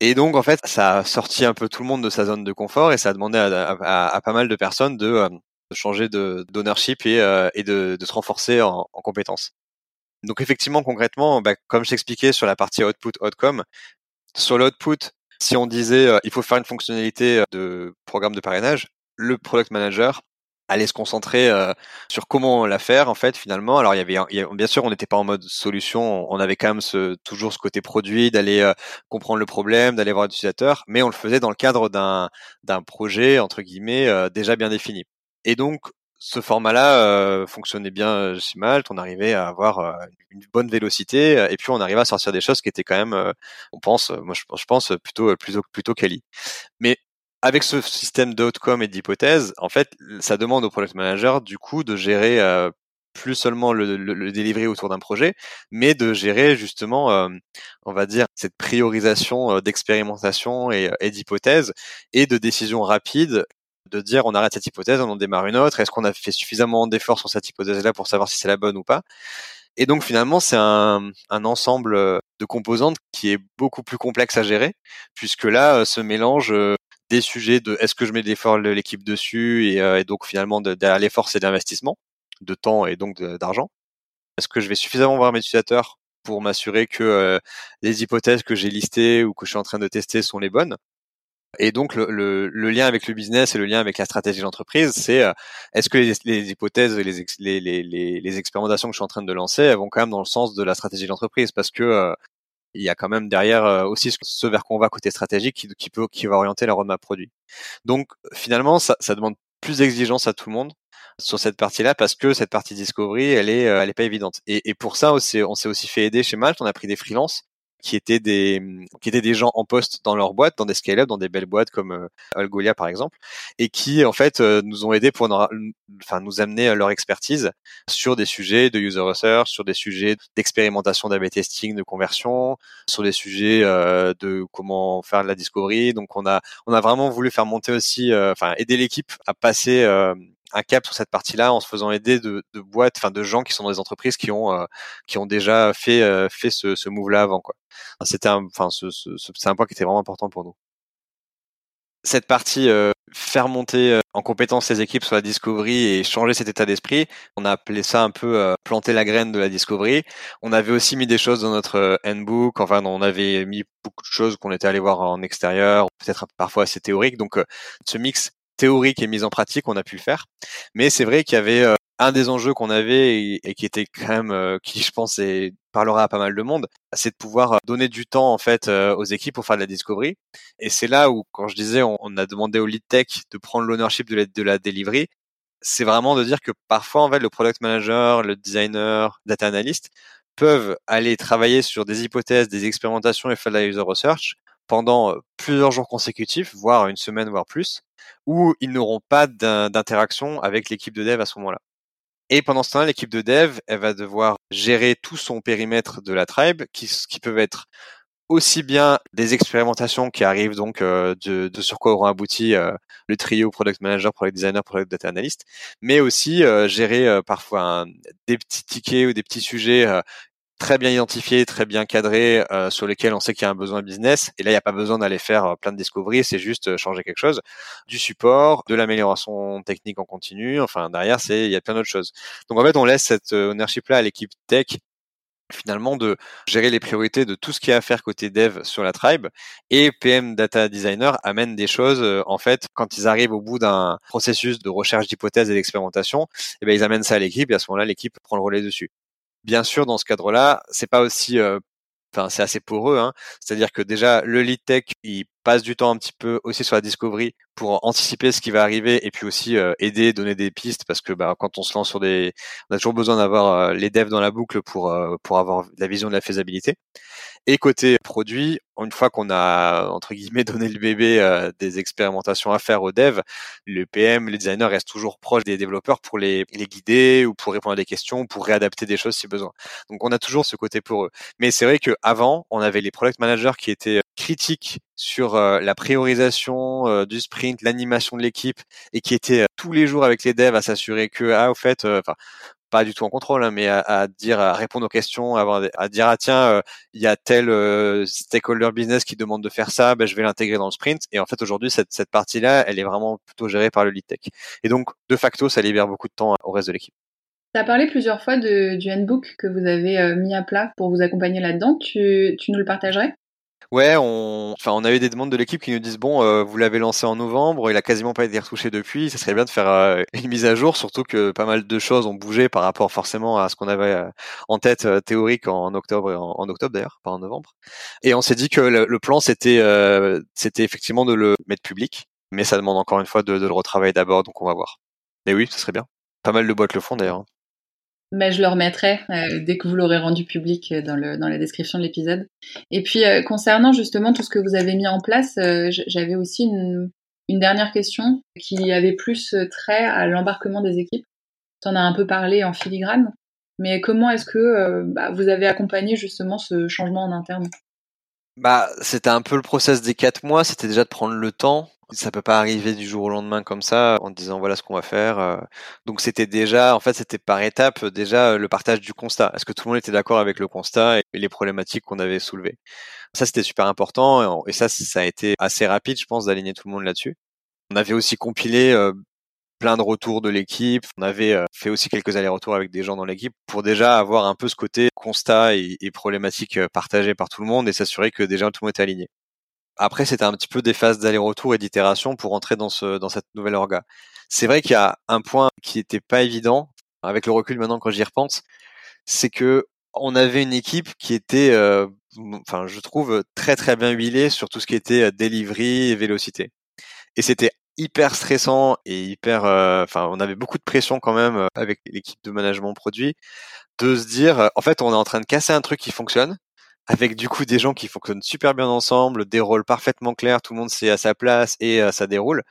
Et donc, en fait, ça a sorti un peu tout le monde de sa zone de confort et ça a demandé à, pas mal de personnes de, euh, changer de d'ownership et, euh, de, se renforcer en, compétences. Donc, effectivement, concrètement, bah, comme je t'expliquais sur la partie output outcome, sur l'output, si on disait euh, il faut faire une fonctionnalité de programme de parrainage, le product manager aller se concentrer euh, sur comment la faire en fait finalement. Alors il y avait, bien sûr, on n'était pas en mode solution, on avait quand même ce, toujours ce côté produit, d'aller euh, comprendre le problème, d'aller voir l'utilisateur, mais on le faisait dans le cadre d'un d'un projet entre guillemets euh, déjà bien défini. Et donc ce format-là fonctionnait bien chez Malte. On arrivait à avoir une bonne vélocité et puis on arrivait à sortir des choses qui étaient quand même, on pense, moi je, je pense plutôt plutôt plutôt quali. Mais avec ce système d'outcome et d'hypothèse, en fait, ça demande au product manager du coup de gérer euh, plus seulement le, le, delivery autour d'un projet, mais de gérer justement, euh, on va dire, cette priorisation euh, d'expérimentation et, et d'hypothèse et de décision rapide de dire on arrête cette hypothèse, on en démarre une autre, est-ce qu'on a fait suffisamment d'efforts sur cette hypothèse-là pour savoir si c'est la bonne ou pas? Et donc finalement, c'est un, un, ensemble de composantes qui est beaucoup plus complexe à gérer, puisque là, ce mélange des sujets de est-ce que je mets l'effort de l'équipe dessus et, euh, et, donc finalement de, derrière l'effort c'est d'investissement de temps et donc d'argent. Est-ce que je vais suffisamment voir mes utilisateurs pour m'assurer que euh, les hypothèses que j'ai listées ou que je suis en train de tester sont les bonnes? Et donc le, le, le, lien avec le business et le lien avec la stratégie de l'entreprise, c'est euh, est-ce que les, les hypothèses et les, les, les, expérimentations que je suis en train de lancer, elles vont quand même dans le sens de la stratégie de l'entreprise parce que il y a quand même derrière euh, aussi ce vers quoi on va côté stratégique qui, qui, peut qui va orienter la roadmap produit. Donc finalement ça, ça demande plus d'exigence à tout le monde sur cette partie-là parce que cette partie discovery elle est euh, elle est pas évidente. Et, et pour ça on s'est on s'est aussi fait aider chez Malte, on a pris des freelances qui étaient des qui étaient des gens en poste dans leur boîte, dans des scale-up, dans des belles boîtes comme euh, Algolia par exemple, et qui en fait euh, nous ont aidés pour nous, enfin nous amener leur expertise sur des sujets de user research, sur des sujets d'expérimentation d'AB testing, de conversion, sur des sujets euh, de comment faire de la discovery. Donc on a on a vraiment voulu faire monter aussi, enfin aider l'équipe à passer un cap sur cette partie-là en se faisant aider de, de boîtes, enfin de gens qui sont dans des entreprises qui ont euh, qui ont déjà fait euh, fait ce, ce move-là avant quoi. C'était un, enfin ce, ce, c'est un point qui était vraiment important pour nous. Cette partie euh, faire monter en compétence les équipes sur la discovery et changer cet état d'esprit, on a appelé ça un peu planter la graine de la discovery. On avait aussi mis des choses dans notre handbook, enfin on avait mis beaucoup de choses qu'on était allé voir en extérieur, peut-être parfois assez théorique. Donc ce mix théorique et mise en pratique, on a pu le faire. Mais c'est vrai qu'il y avait euh, un des enjeux qu'on avait et, qui était quand même, euh, qui je pense parlera à pas mal de monde, c'est de pouvoir euh, donner du temps en fait aux équipes pour faire de la discovery. Et c'est là où, quand je disais, on, a demandé au lead tech de prendre l'ownership de la, de la delivery, c'est vraiment de dire que parfois en fait le product manager, le designer, data analyst peuvent aller travailler sur des hypothèses, des expérimentations et faire de la user research pendant plusieurs jours consécutifs, voire une semaine, voire plus, où ils n'auront pas d'interaction avec l'équipe de dev à ce moment-là. Et pendant ce temps-là, l'équipe de dev, elle va devoir gérer tout son périmètre de la tribe, qui, peuvent être aussi bien des expérimentations qui arrivent donc de, sur quoi auront abouti le trio product manager, product designer, product data analyst, mais aussi gérer parfois des petits tickets ou des petits sujets très bien identifiés, très bien cadrés, euh, sur lesquels on sait qu'il y a un besoin business. Et là, il n'y a pas besoin d'aller faire euh, plein de discovery, c'est juste euh, changer quelque chose, du support, de l'amélioration technique en continu. Enfin, derrière, c'est il y a plein d'autres choses. Donc en fait, on laisse cette ownership là à l'équipe tech finalement de gérer les priorités de tout ce qu'il y a à faire côté dev sur la tribe et PM data designer amène des choses en fait quand ils arrivent au bout d'un processus de recherche d'hypothèses et d'expérimentation et eh ben ils amènent ça à l'équipe et à ce moment-là l'équipe prend le relais dessus bien sûr, dans ce cadre-là, c'est pas aussi, euh, enfin, c'est assez poreux. Hein. C'est-à-dire que déjà, le lead tech, il passe du temps un petit peu aussi sur la discovery pour anticiper ce qui va arriver et puis aussi euh, aider, donner des pistes parce que bah, quand on se lance sur des, on a toujours besoin d'avoir euh, les devs dans la boucle pour pour avoir la vision de la faisabilité. Et côté produit, une fois qu'on a entre guillemets donné le bébé euh, des expérimentations à faire aux devs, le PM, les designers restent toujours proches des développeurs pour les, guider ou pour répondre à des questions, pour réadapter des choses si besoin. Donc on a toujours ce côté pour eux. Mais c'est vrai que avant, on avait les product managers qui étaient euh, critiques sur euh, la priorisation du sprint, l'animation de l'équipe et qui étaient tous les jours avec les devs à s'assurer que ah au fait pas du tout en contrôle, hein, mais à, dire, à répondre aux questions, à, à dire ah tiens, euh, il y a tel euh, stakeholder business qui demande de faire ça, ben, je vais l'intégrer dans le sprint. Et en fait aujourd'hui cette, cette partie-là, elle est vraiment plutôt gérée par le lead tech. Et donc de facto, ça libère beaucoup de temps au reste de l'équipe. Tu as parlé plusieurs fois de, du handbook que vous avez euh, mis à plat pour vous accompagner là-dedans. Tu, tu nous le partagerais? Ouais, on, enfin, on avait des demandes de l'équipe qui nous disent bon, euh, vous l'avez lancé en novembre, il a quasiment pas été retouché depuis. Ça serait bien de faire euh, une mise à jour, surtout que pas mal de choses ont bougé par rapport forcément à ce qu'on avait euh, en tête théorique en, octobre, en, octobre d'ailleurs, pas en novembre. Et on s'est dit que le, plan c'était, c'était effectivement de le mettre public, mais ça demande encore une fois de, le retravailler d'abord, donc on va voir. Mais oui, ce serait bien. Pas mal de boîtes le font d'ailleurs. Mais je le remettrai euh, dès que vous l'aurez rendu public euh, dans, le, dans la description de l'épisode. Et puis, euh, concernant justement tout ce que vous avez mis en place, j'avais aussi une, une, dernière question qui avait plus trait à l'embarquement des équipes. Tu en as un peu parlé en filigrane, mais comment est-ce que bah, vous avez accompagné justement ce changement en interne? Bah, c'était un peu le process des quatre mois, c'était déjà de prendre le temps ça peut pas arriver du jour au lendemain comme ça en disant voilà ce qu'on va faire. Euh. Donc c'était déjà, en fait, c'était par étapes déjà le partage du constat. Est-ce que tout le monde était d'accord avec le constat et les problématiques qu'on avait soulevées? Ça c'était super important et ça ça a été assez rapide, je pense, d'aligner tout le monde là-dessus. On avait aussi compilé euh, plein de retours de l'équipe. On avait euh, fait aussi quelques allers-retours avec des gens dans l'équipe pour déjà avoir un peu ce côté constat et, et problématique partagées par tout le monde et s'assurer que déjà tout le monde était aligné. Après, c'était un petit peu des phases d'aller-retour et d'itération pour entrer dans ce dans cette nouvelle orga. C'est vrai qu'il y a un point qui était pas évident avec le recul maintenant quand j'y repense, c'est que on avait une équipe qui était, euh, enfin, je trouve très très bien huilée sur tout ce qui était euh, delivery et vélocité. Et c'était hyper stressant et hyper, euh, enfin, on avait beaucoup de pression quand même avec l'équipe de management produit de se dire, en fait, on est en train de casser un truc qui fonctionne avec du coup des gens qui fonctionnent super bien ensemble, des rôles parfaitement clairs, tout le monde sait à sa place et euh, ça déroule,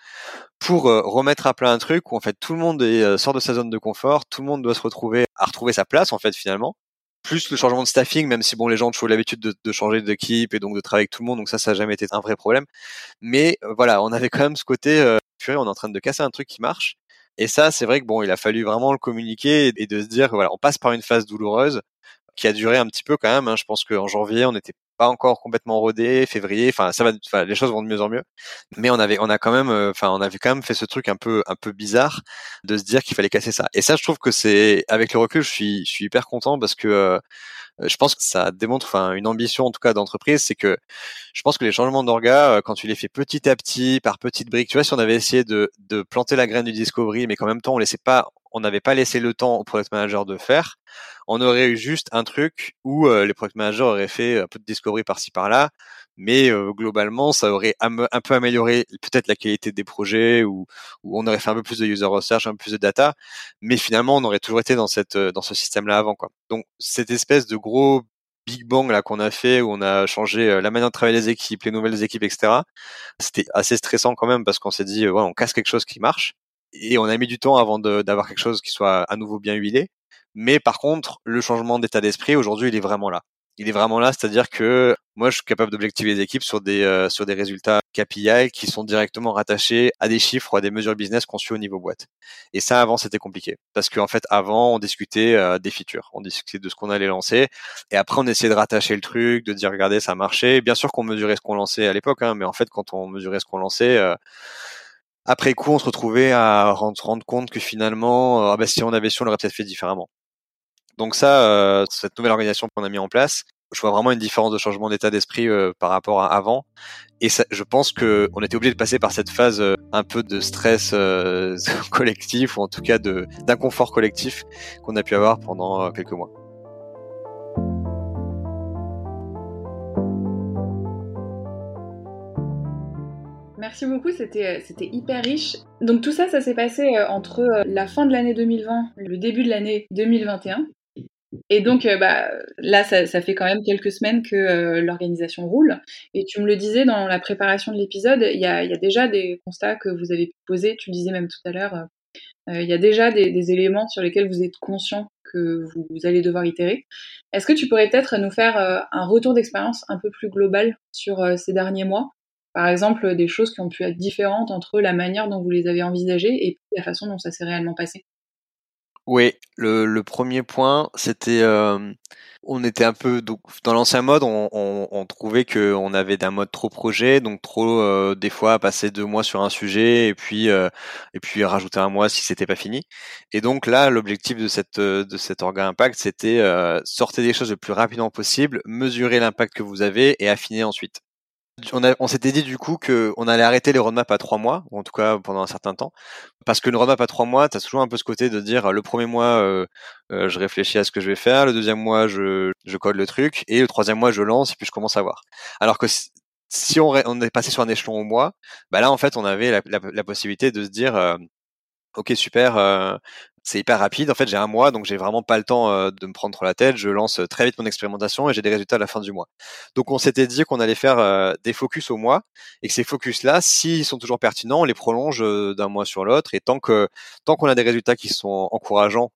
pour euh, remettre à plat un truc où en fait tout le monde euh, sort de sa zone de confort, tout le monde doit se retrouver à retrouver sa place en fait finalement, plus le changement de staffing, même si bon les gens ont l'habitude de, de, changer d'équipe et donc de travailler avec tout le monde, donc ça ça n'a jamais été un vrai problème, mais voilà on avait quand même ce côté, on est en train de casser un truc qui marche. Et ça, c'est vrai que bon, il a fallu vraiment le communiquer et de se dire, voilà, on passe par une phase douloureuse qui a duré un petit peu quand même. Hein. Je pense qu'en janvier, on n'était pas encore complètement rodé, février, enfin ça va, les choses vont de mieux en mieux. Mais on avait, on a quand même, euh, enfin on avait quand même fait ce truc un peu, un peu bizarre de se dire qu'il fallait casser ça. Et ça, je trouve que c'est, avec le recul, je suis, je suis hyper content parce que euh, je pense que ça démontre, enfin une ambition en tout cas d'entreprise, c'est que je pense que les changements d'orga, euh, quand tu les fais petit à petit, par petites briques, tu vois, si on avait essayé de, de planter la graine du discovery, mais qu'en même temps on laissait pas, on n'avait pas laissé le temps au product manager de faire, on aurait eu juste un truc où euh, les product managers auraient fait un peu de discovery par-ci par-là, mais euh, globalement, ça aurait un peu amélioré peut-être la qualité des projets ou, on aurait fait un peu plus de user research, un peu plus de data, mais finalement, on aurait toujours été dans euh, ce système-là avant quoi. Donc cette espèce de gros Big Bang là qu'on a fait où on a changé la manière de travailler les équipes, les nouvelles équipes, etc. C'était assez stressant quand même parce qu'on s'est dit on casse quelque chose qui marche et on a mis du temps avant d'avoir quelque chose qui soit à nouveau bien huilé. Mais par contre, le changement d'état d'esprit aujourd'hui, il est vraiment là. Il est vraiment là, c'est-à-dire que moi, je suis capable d'objectiver les équipes sur des euh, sur des résultats KPI qui sont directement rattachés à des chiffres à des mesures business suit au niveau boîte. Et ça, avant, c'était compliqué parce qu'en fait, avant, on discutait euh, des features, on discutait de ce qu'on allait lancer, et après, on essayait de rattacher le truc, de dire regardez, ça a marché. Bien sûr qu'on mesurait ce qu'on lançait à l'époque, hein, mais en fait, quand on mesurait ce qu'on lançait euh, après coup, on se retrouvait à se rendre compte que finalement, ah bah, si on avait su, on l'aurait peut-être fait différemment. Donc ça, cette nouvelle organisation qu'on a mis en place, je vois vraiment une différence de changement d'état d'esprit euh, par rapport à avant. Et ça, je pense que on était obligé de passer par cette phase euh, un peu de stress euh, collectif ou en tout cas de d'inconfort collectif qu'on a pu avoir pendant quelques mois. Merci beaucoup, c'était c'était hyper riche. Donc tout ça, ça s'est passé entre la fin de l'année 2020, le début de l'année 2021. Et donc, euh, bah, là, ça, fait quand même quelques semaines que euh, l'organisation roule. Et tu me le disais dans la préparation de l'épisode, il y a, déjà des constats que vous avez poser. Tu le disais même tout à l'heure, euh, il y a déjà des, éléments sur lesquels vous êtes conscient que vous allez devoir itérer. Est-ce que tu pourrais peut-être nous faire un retour d'expérience un peu plus global sur ces derniers mois? Par exemple, des choses qui ont pu être différentes entre la manière dont vous les avez envisagées et la façon dont ça s'est réellement passé oui, le, premier point, c'était, euh, on était un peu donc dans l'ancien mode, on, trouvait que on avait un mode trop projet, donc trop euh, des fois passer deux mois sur un sujet et puis euh, et puis rajouter un mois si c'était pas fini. Et donc là, l'objectif de cette de cet orga impact, c'était sortir des choses le plus rapidement possible, mesurer l'impact que vous avez et affiner ensuite. On, s'était dit du coup qu'on allait arrêter les roadmaps à trois mois, ou en tout cas pendant un certain temps, parce que le roadmap à trois mois, tu as toujours un peu ce côté de dire le premier mois, euh, euh, je réfléchis à ce que je vais faire, le deuxième mois, je, code le truc, et le troisième mois, je lance, et puis je commence à voir. Alors que si on, est passé sur un échelon au mois, bah là en fait on avait la, possibilité de se dire euh, ok super c'est hyper rapide. En fait, j'ai un mois, donc j'ai vraiment pas le temps euh, de me prendre trop la tête. Je lance très vite mon expérimentation et j'ai des résultats à la fin du mois. Donc, on s'était dit qu'on allait faire euh, des focus au mois et que ces focus-là, s'ils sont toujours pertinents, on les prolonge euh, d'un mois sur l'autre. Et tant que tant qu'on a des résultats qui sont encourageants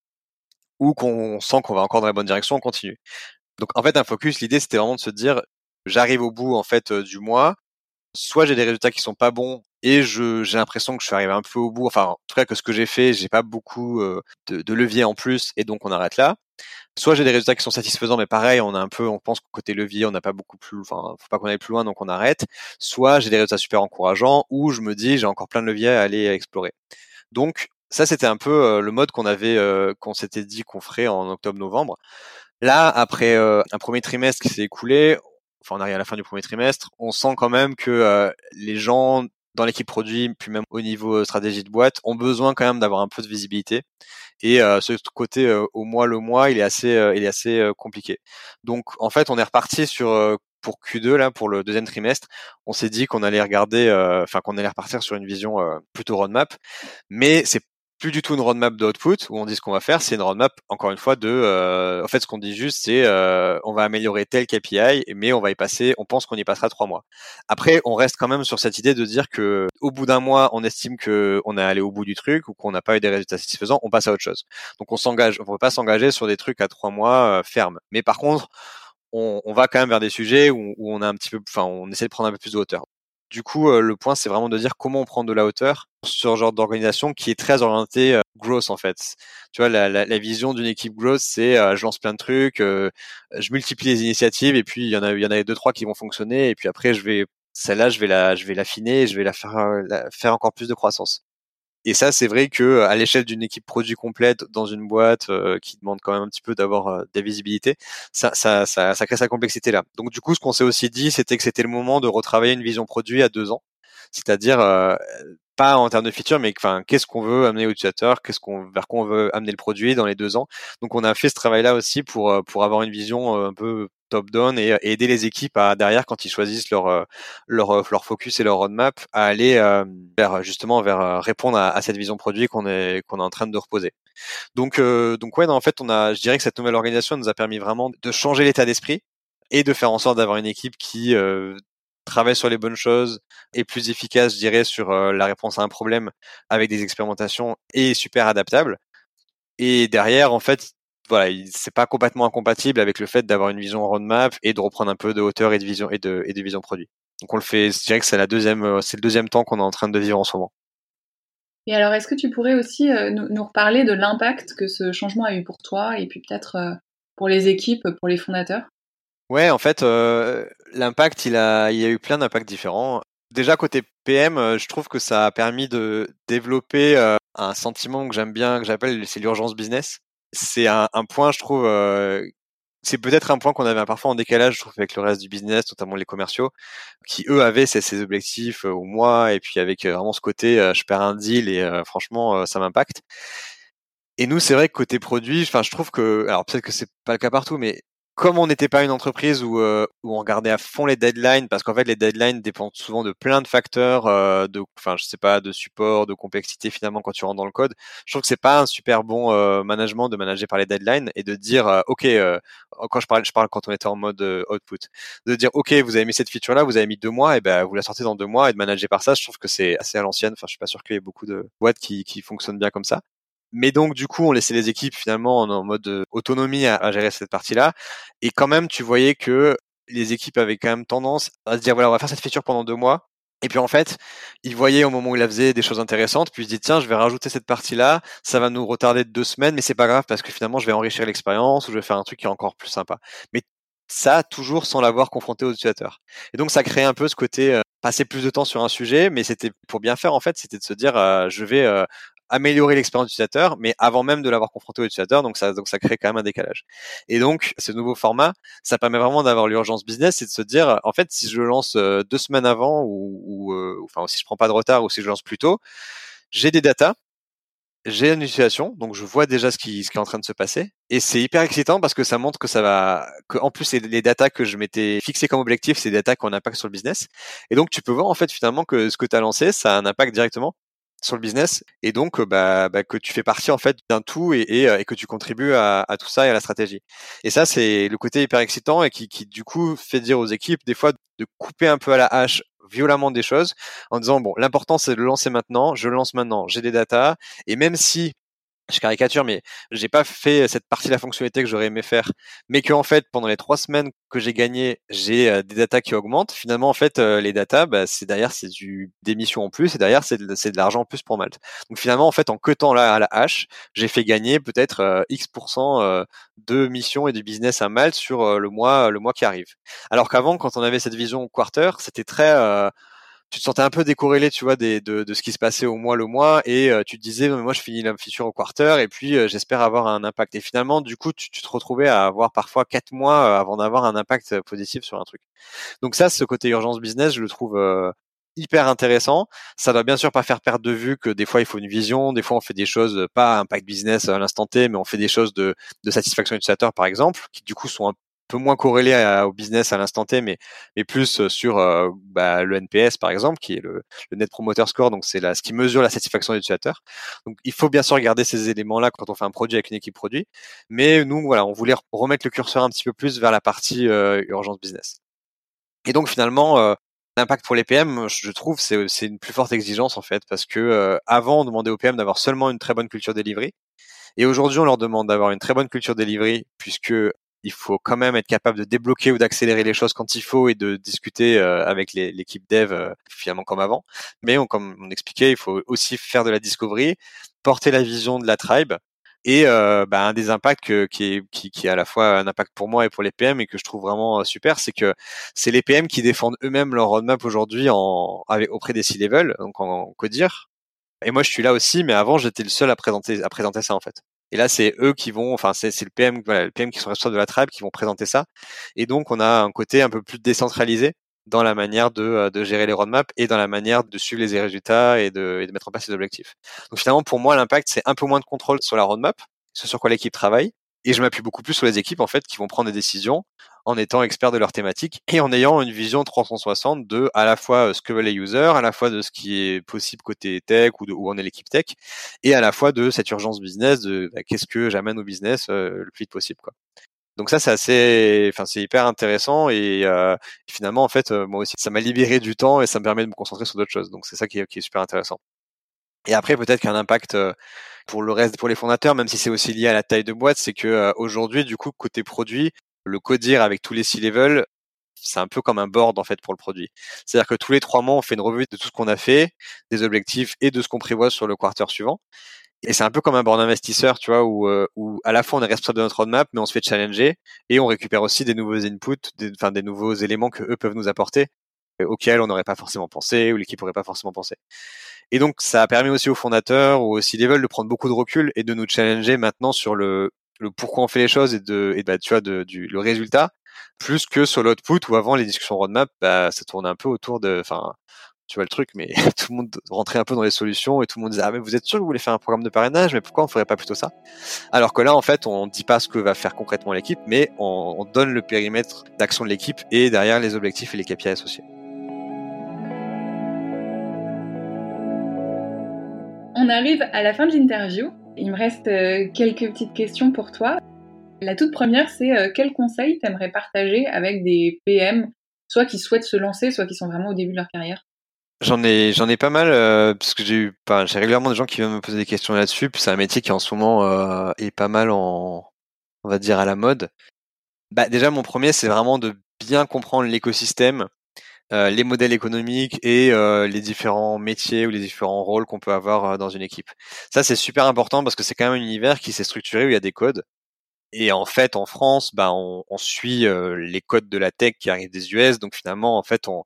ou qu'on sent qu'on va encore dans la bonne direction, on continue. Donc, en fait, un focus, l'idée, c'était vraiment de se dire, j'arrive au bout en fait du mois. Soit j'ai des résultats qui sont pas bons et je j'ai l'impression que je suis arrivé un peu au bout. Enfin, en tout cas que ce que j'ai fait, j'ai pas beaucoup euh, de, de en plus et donc on arrête là. Soit j'ai des résultats qui sont satisfaisants, mais pareil, on a un peu, on pense qu'au côté levier, on n'a pas beaucoup plus, enfin, faut pas qu'on aille plus loin, donc on arrête. Soit j'ai des résultats super encourageants, ou je me dis j'ai encore plein de leviers à aller explorer. Donc ça, c'était un peu euh, le mode qu'on avait, euh, qu'on s'était dit qu'on ferait en octobre-novembre. Là, après un premier trimestre qui s'est écoulé, enfin on arrive à la fin du premier trimestre, on sent quand même que les gens dans l'équipe produit, puis même au niveau euh, stratégie de boîte, ont besoin quand même d'avoir un peu de visibilité. Et euh, ce côté euh, au mois le mois, il est assez, il est assez compliqué. Donc en fait, on est reparti sur pour Q2 là pour le deuxième trimestre, on s'est dit qu'on allait regarder, enfin qu'on allait repartir sur une vision plutôt roadmap, mais c'est plus du tout une roadmap d'output où on dit ce qu'on va faire, c'est une roadmap encore une fois de euh, en fait ce qu'on dit juste c'est euh, on va améliorer tel KPI mais on va y passer on pense qu'on y passera trois mois. Après on reste quand même sur cette idée de dire que au bout d'un mois on estime que on est allé au bout du truc ou qu'on n'a pas eu des résultats satisfaisants, on passe à autre chose. Donc on s'engage, on ne peut pas s'engager sur des trucs à trois mois euh, fermes. Mais par contre on, va quand même vers des sujets où on a un petit peu, enfin on essaie de prendre un peu plus de hauteur. Du coup, euh, le point, c'est vraiment de dire comment on prend de la hauteur sur ce genre d'organisation qui est très orientée euh, growth en fait. Tu vois, la, vision d'une équipe growth, c'est euh, je lance plein de trucs, je multiplie les initiatives et puis il y en a, deux trois qui vont fonctionner et puis après je vais celle-là, je vais la, je vais l'affiner, et je vais la, faire encore plus de croissance. Et ça, c'est vrai que à l'échelle d'une équipe produit complète dans une boîte euh, qui demande quand même un petit peu d'avoir euh, des visibilités, ça, ça, crée sa complexité là. Donc du coup, ce qu'on s'est aussi dit, c'était que c'était le moment de retravailler une vision produit à deux ans, c'est-à-dire euh, pas en termes de feature, mais enfin, qu'est-ce qu'on veut amener aux utilisateurs, qu'est-ce qu'on, vers quoi on veut amener le produit dans les deux ans. Donc, on a fait ce travail-là aussi pour pour avoir une vision un peu top-down et, aider les équipes à derrière quand ils choisissent leur euh, leur euh, leur focus et leur roadmap à aller euh, vers justement vers répondre à, cette vision produit qu'on est qu'on est en train de reposer. Donc donc ouais, en fait, on a je dirais que cette nouvelle organisation nous a permis vraiment de changer l'état d'esprit et de faire en sorte d'avoir une équipe qui travaille sur les bonnes choses, est plus efficace, je dirais, sur la réponse à un problème avec des expérimentations et super adaptable. Et derrière, en fait, voilà, c'est pas complètement incompatible avec le fait d'avoir une vision roadmap et de reprendre un peu de hauteur et de vision et de, et de vision produit. Donc on le fait, je dirais que c'est la deuxième, euh, c'est le deuxième temps qu'on est en train de vivre en ce moment. Et alors, est-ce que tu pourrais aussi euh, nous, reparler de l'impact que ce changement a eu pour toi et puis peut-être euh, pour les équipes, pour les fondateurs? Ouais, en fait, l'impact, il a, il y a eu plein d'impacts différents. Déjà côté PM, je trouve que ça a permis de développer un sentiment que j'aime bien, que j'appelle c'est l'urgence business. C'est un, point, je trouve, c'est peut-être un point qu'on avait parfois en décalage, je trouve, avec le reste du business, notamment les commerciaux, qui eux avaient ces, objectifs au mois, et puis avec vraiment ce côté, je perds un deal et franchement, ça m'impacte. Et nous, c'est vrai que côté produit, enfin, je trouve que, alors peut-être que c'est pas le cas partout, mais comme on n'était pas une entreprise où, euh, où on regardait à fond les deadlines, parce qu'en fait les deadlines dépendent souvent de plein de facteurs, euh, de, enfin je sais pas, de support, de complexité finalement quand tu rentres dans le code. Je trouve que c'est pas un super bon euh, management de manager par les deadlines et de dire euh, ok quand je parle, je parle quand on était en mode output, de dire ok vous avez mis cette feature là, vous avez mis deux mois et ben vous la sortez dans deux mois et de manager par ça, je trouve que c'est assez à l'ancienne. Enfin je suis pas sûr qu'il y ait beaucoup de boîtes qui, qui fonctionnent bien comme ça. Mais donc, du coup, on laissait les équipes finalement en, mode euh, autonomie à, gérer cette partie-là. Et quand même, tu voyais que les équipes avaient quand même tendance à se dire, voilà, on va faire cette feature pendant deux mois. Et puis en fait, ils voyaient au moment où ils la faisaient des choses intéressantes, puis ils se disaient tiens, je vais rajouter cette partie-là, ça va nous retarder de deux semaines, mais c'est pas grave parce que finalement je vais enrichir l'expérience ou je vais faire un truc qui est encore plus sympa. Mais ça toujours sans l'avoir confronté aux utilisateurs. Et donc ça crée un peu ce côté euh, passer plus de temps sur un sujet, mais c'était pour bien faire en fait, c'était de se dire euh, je vais améliorer l'expérience utilisateur, mais avant même de l'avoir confronté au utilisateur, donc ça, donc ça crée quand même un décalage. Et donc, ce nouveau format, ça permet vraiment d'avoir l'urgence business et de se dire, en fait, si je lance euh, deux semaines avant ou, ou euh, enfin, si je prends pas de retard ou si je lance plus tôt, j'ai des datas, j'ai une utilisation, donc je vois déjà ce qui, ce qui est en train de se passer, et c'est hyper excitant parce que ça montre que ça va, que en plus les, les datas que je m'étais fixé comme objectif, c'est des datas qui ont un impact sur le business, et donc tu peux voir en fait finalement que ce que tu as lancé, ça a un impact directement sur le business et donc bah, bah, que tu fais partie en fait d'un tout et, que tu contribues à, tout ça et à la stratégie. Et ça c'est le côté hyper excitant et qui, qui du coup fait dire aux équipes des fois de couper un peu à la hache violemment des choses en disant bon l'important c'est de le lancer maintenant, je lance maintenant, j'ai des datas et même si je caricature, mais j'ai pas fait cette partie de la fonctionnalité que j'aurais aimé faire, mais que fait pendant les trois semaines que j'ai gagné, j'ai euh, des datas qui augmentent. Finalement, en fait, euh, les datas, bah, c'est derrière c'est du d'émissions en plus, et derrière c'est de, de l'argent en plus pour Malte. Donc finalement, en fait, en cotant là à la hache, j'ai fait gagner peut-être euh, X de missions et de business à Malte sur le mois le mois qui arrive. Alors qu'avant, quand on avait cette vision quarter, c'était très tu te sentais un peu décorrélé, tu vois, de, de, ce qui se passait au mois le mois, et euh, tu te disais, mais moi je finis la feature au quarter, et puis euh, j'espère avoir un impact. Et finalement, du coup, tu, tu te retrouvais à avoir parfois quatre mois euh, avant d'avoir un impact positif sur un truc. Donc ça, ce côté urgence business, je le trouve hyper intéressant. Ça doit bien sûr pas faire perdre de vue que des fois il faut une vision, des fois on fait des choses pas impact business à l'instant T, mais on fait des choses de, de satisfaction utilisateur par exemple, qui du coup sont un peu moins corrélé au business à l'instant T, mais, mais plus euh, sur euh, bah, le NPS par exemple, qui est le, Net Promoter Score, donc c'est ce qui mesure la satisfaction des utilisateurs. Donc il faut bien sûr regarder ces éléments-là quand on fait un produit avec une équipe produit, mais nous voilà, on voulait remettre le curseur un petit peu plus vers la partie euh, urgence business. Et donc finalement, L'impact pour les PM, je trouve, c'est c'est une plus forte exigence en fait, parce que avant on demandait aux PM d'avoir seulement une très bonne culture delivery, et aujourd'hui on leur demande d'avoir une très bonne culture delivery, puisque il faut quand même être capable de débloquer ou d'accélérer les choses quand il faut et de discuter euh, avec l'équipe dev euh, finalement comme avant. Mais on, comme on expliquait, il faut aussi faire de la discovery, porter la vision de la tribe. Et euh, bah, un des impacts qui, est, qui, qui à la fois un impact pour moi et pour les PM et que je trouve vraiment super, c'est que c'est les PM qui défendent eux-mêmes leur roadmap aujourd'hui en, auprès des C-level, donc en codir. Et moi, je suis là aussi, mais avant, j'étais le seul à présenter, à présenter ça en fait. Et là, c'est eux qui vont, enfin, c'est le PM, le PM qui sont responsables de la tribe qui vont présenter ça. Et donc, on a un côté un peu plus décentralisé dans la manière de, euh, gérer les roadmaps et dans la manière de suivre les résultats et de, et de mettre en place les objectifs. Donc finalement, pour moi, l'impact, c'est un peu moins de contrôle sur la roadmap, ce sur quoi l'équipe travaille, et je m'appuie beaucoup plus sur les équipes en fait qui vont prendre des décisions en étant experts de leur thématique et en ayant une vision 360 de à la fois euh, ce que veulent les users, à la fois de ce qui est possible côté tech ou de où on est l'équipe tech, et à la fois de cette urgence business de bah, qu'est-ce que j'amène au business euh, le plus vite possible quoi. Donc ça c'est assez, enfin c'est hyper intéressant et euh, finalement en fait moi aussi ça m'a libéré du temps et ça me permet de me concentrer sur d'autres choses. Donc c'est ça qui est, qui est super intéressant. Et après, peut-être qu'un impact pour le reste, pour les fondateurs, même si c'est aussi lié à la taille de boîte, c'est que aujourd'hui, du coup, côté produit, le codir avec tous les C-level, c'est un peu comme un board en fait pour le produit. C'est-à-dire que tous les trois mois, on fait une revue de tout ce qu'on a fait, des objectifs et de ce qu'on prévoit sur le quarter suivant. Et c'est un peu comme un board investisseur, tu vois, où, où à la fois on est responsable de notre roadmap, mais on se fait challenger et on récupère aussi des nouveaux inputs, des, enfin des nouveaux éléments que eux peuvent nous apporter auxquels on n'aurait pas forcément pensé ou l'équipe n'aurait pas forcément pensé. Et donc, ça a permis aussi aux fondateurs ou aussi level de prendre beaucoup de recul et de nous challenger maintenant sur le, le pourquoi on fait les choses et de, bah, tu vois, du, le résultat, plus que sur l'output où avant les discussions roadmap, bah, ça tournait un peu autour de, enfin, tu vois le truc, mais tout le monde rentrait un peu dans les solutions et tout le monde disait ah mais vous êtes sûr que vous voulez faire un programme de parrainage, mais pourquoi on ferait pas plutôt ça? Alors que là en fait on dit pas ce que va faire concrètement l'équipe, mais on donne le périmètre d'action de l'équipe et derrière les objectifs et les KPI associés. On arrive à la fin de l'interview. Il me reste euh, quelques petites questions pour toi. La toute première, c'est euh, quel conseil t'aimerais partager avec des PM, soit qui souhaitent se lancer, soit qui sont vraiment au début de leur carrière? J'en ai, pas mal euh, parce que j'ai régulièrement des gens qui viennent me poser des questions là-dessus. Puis c'est un métier qui en ce moment est pas mal en, on va dire à la mode. Bah déjà mon premier, c'est vraiment de bien comprendre l'écosystème euh, les modèles économiques et euh, les différents métiers ou les différents rôles qu'on peut avoir euh, dans une équipe. Ça, c'est super important parce que c'est quand même un univers qui s'est structuré où il y a des codes. Et en fait, en France, bah, on, suit les codes de la tech qui arrivent des US. Donc finalement, en fait, on,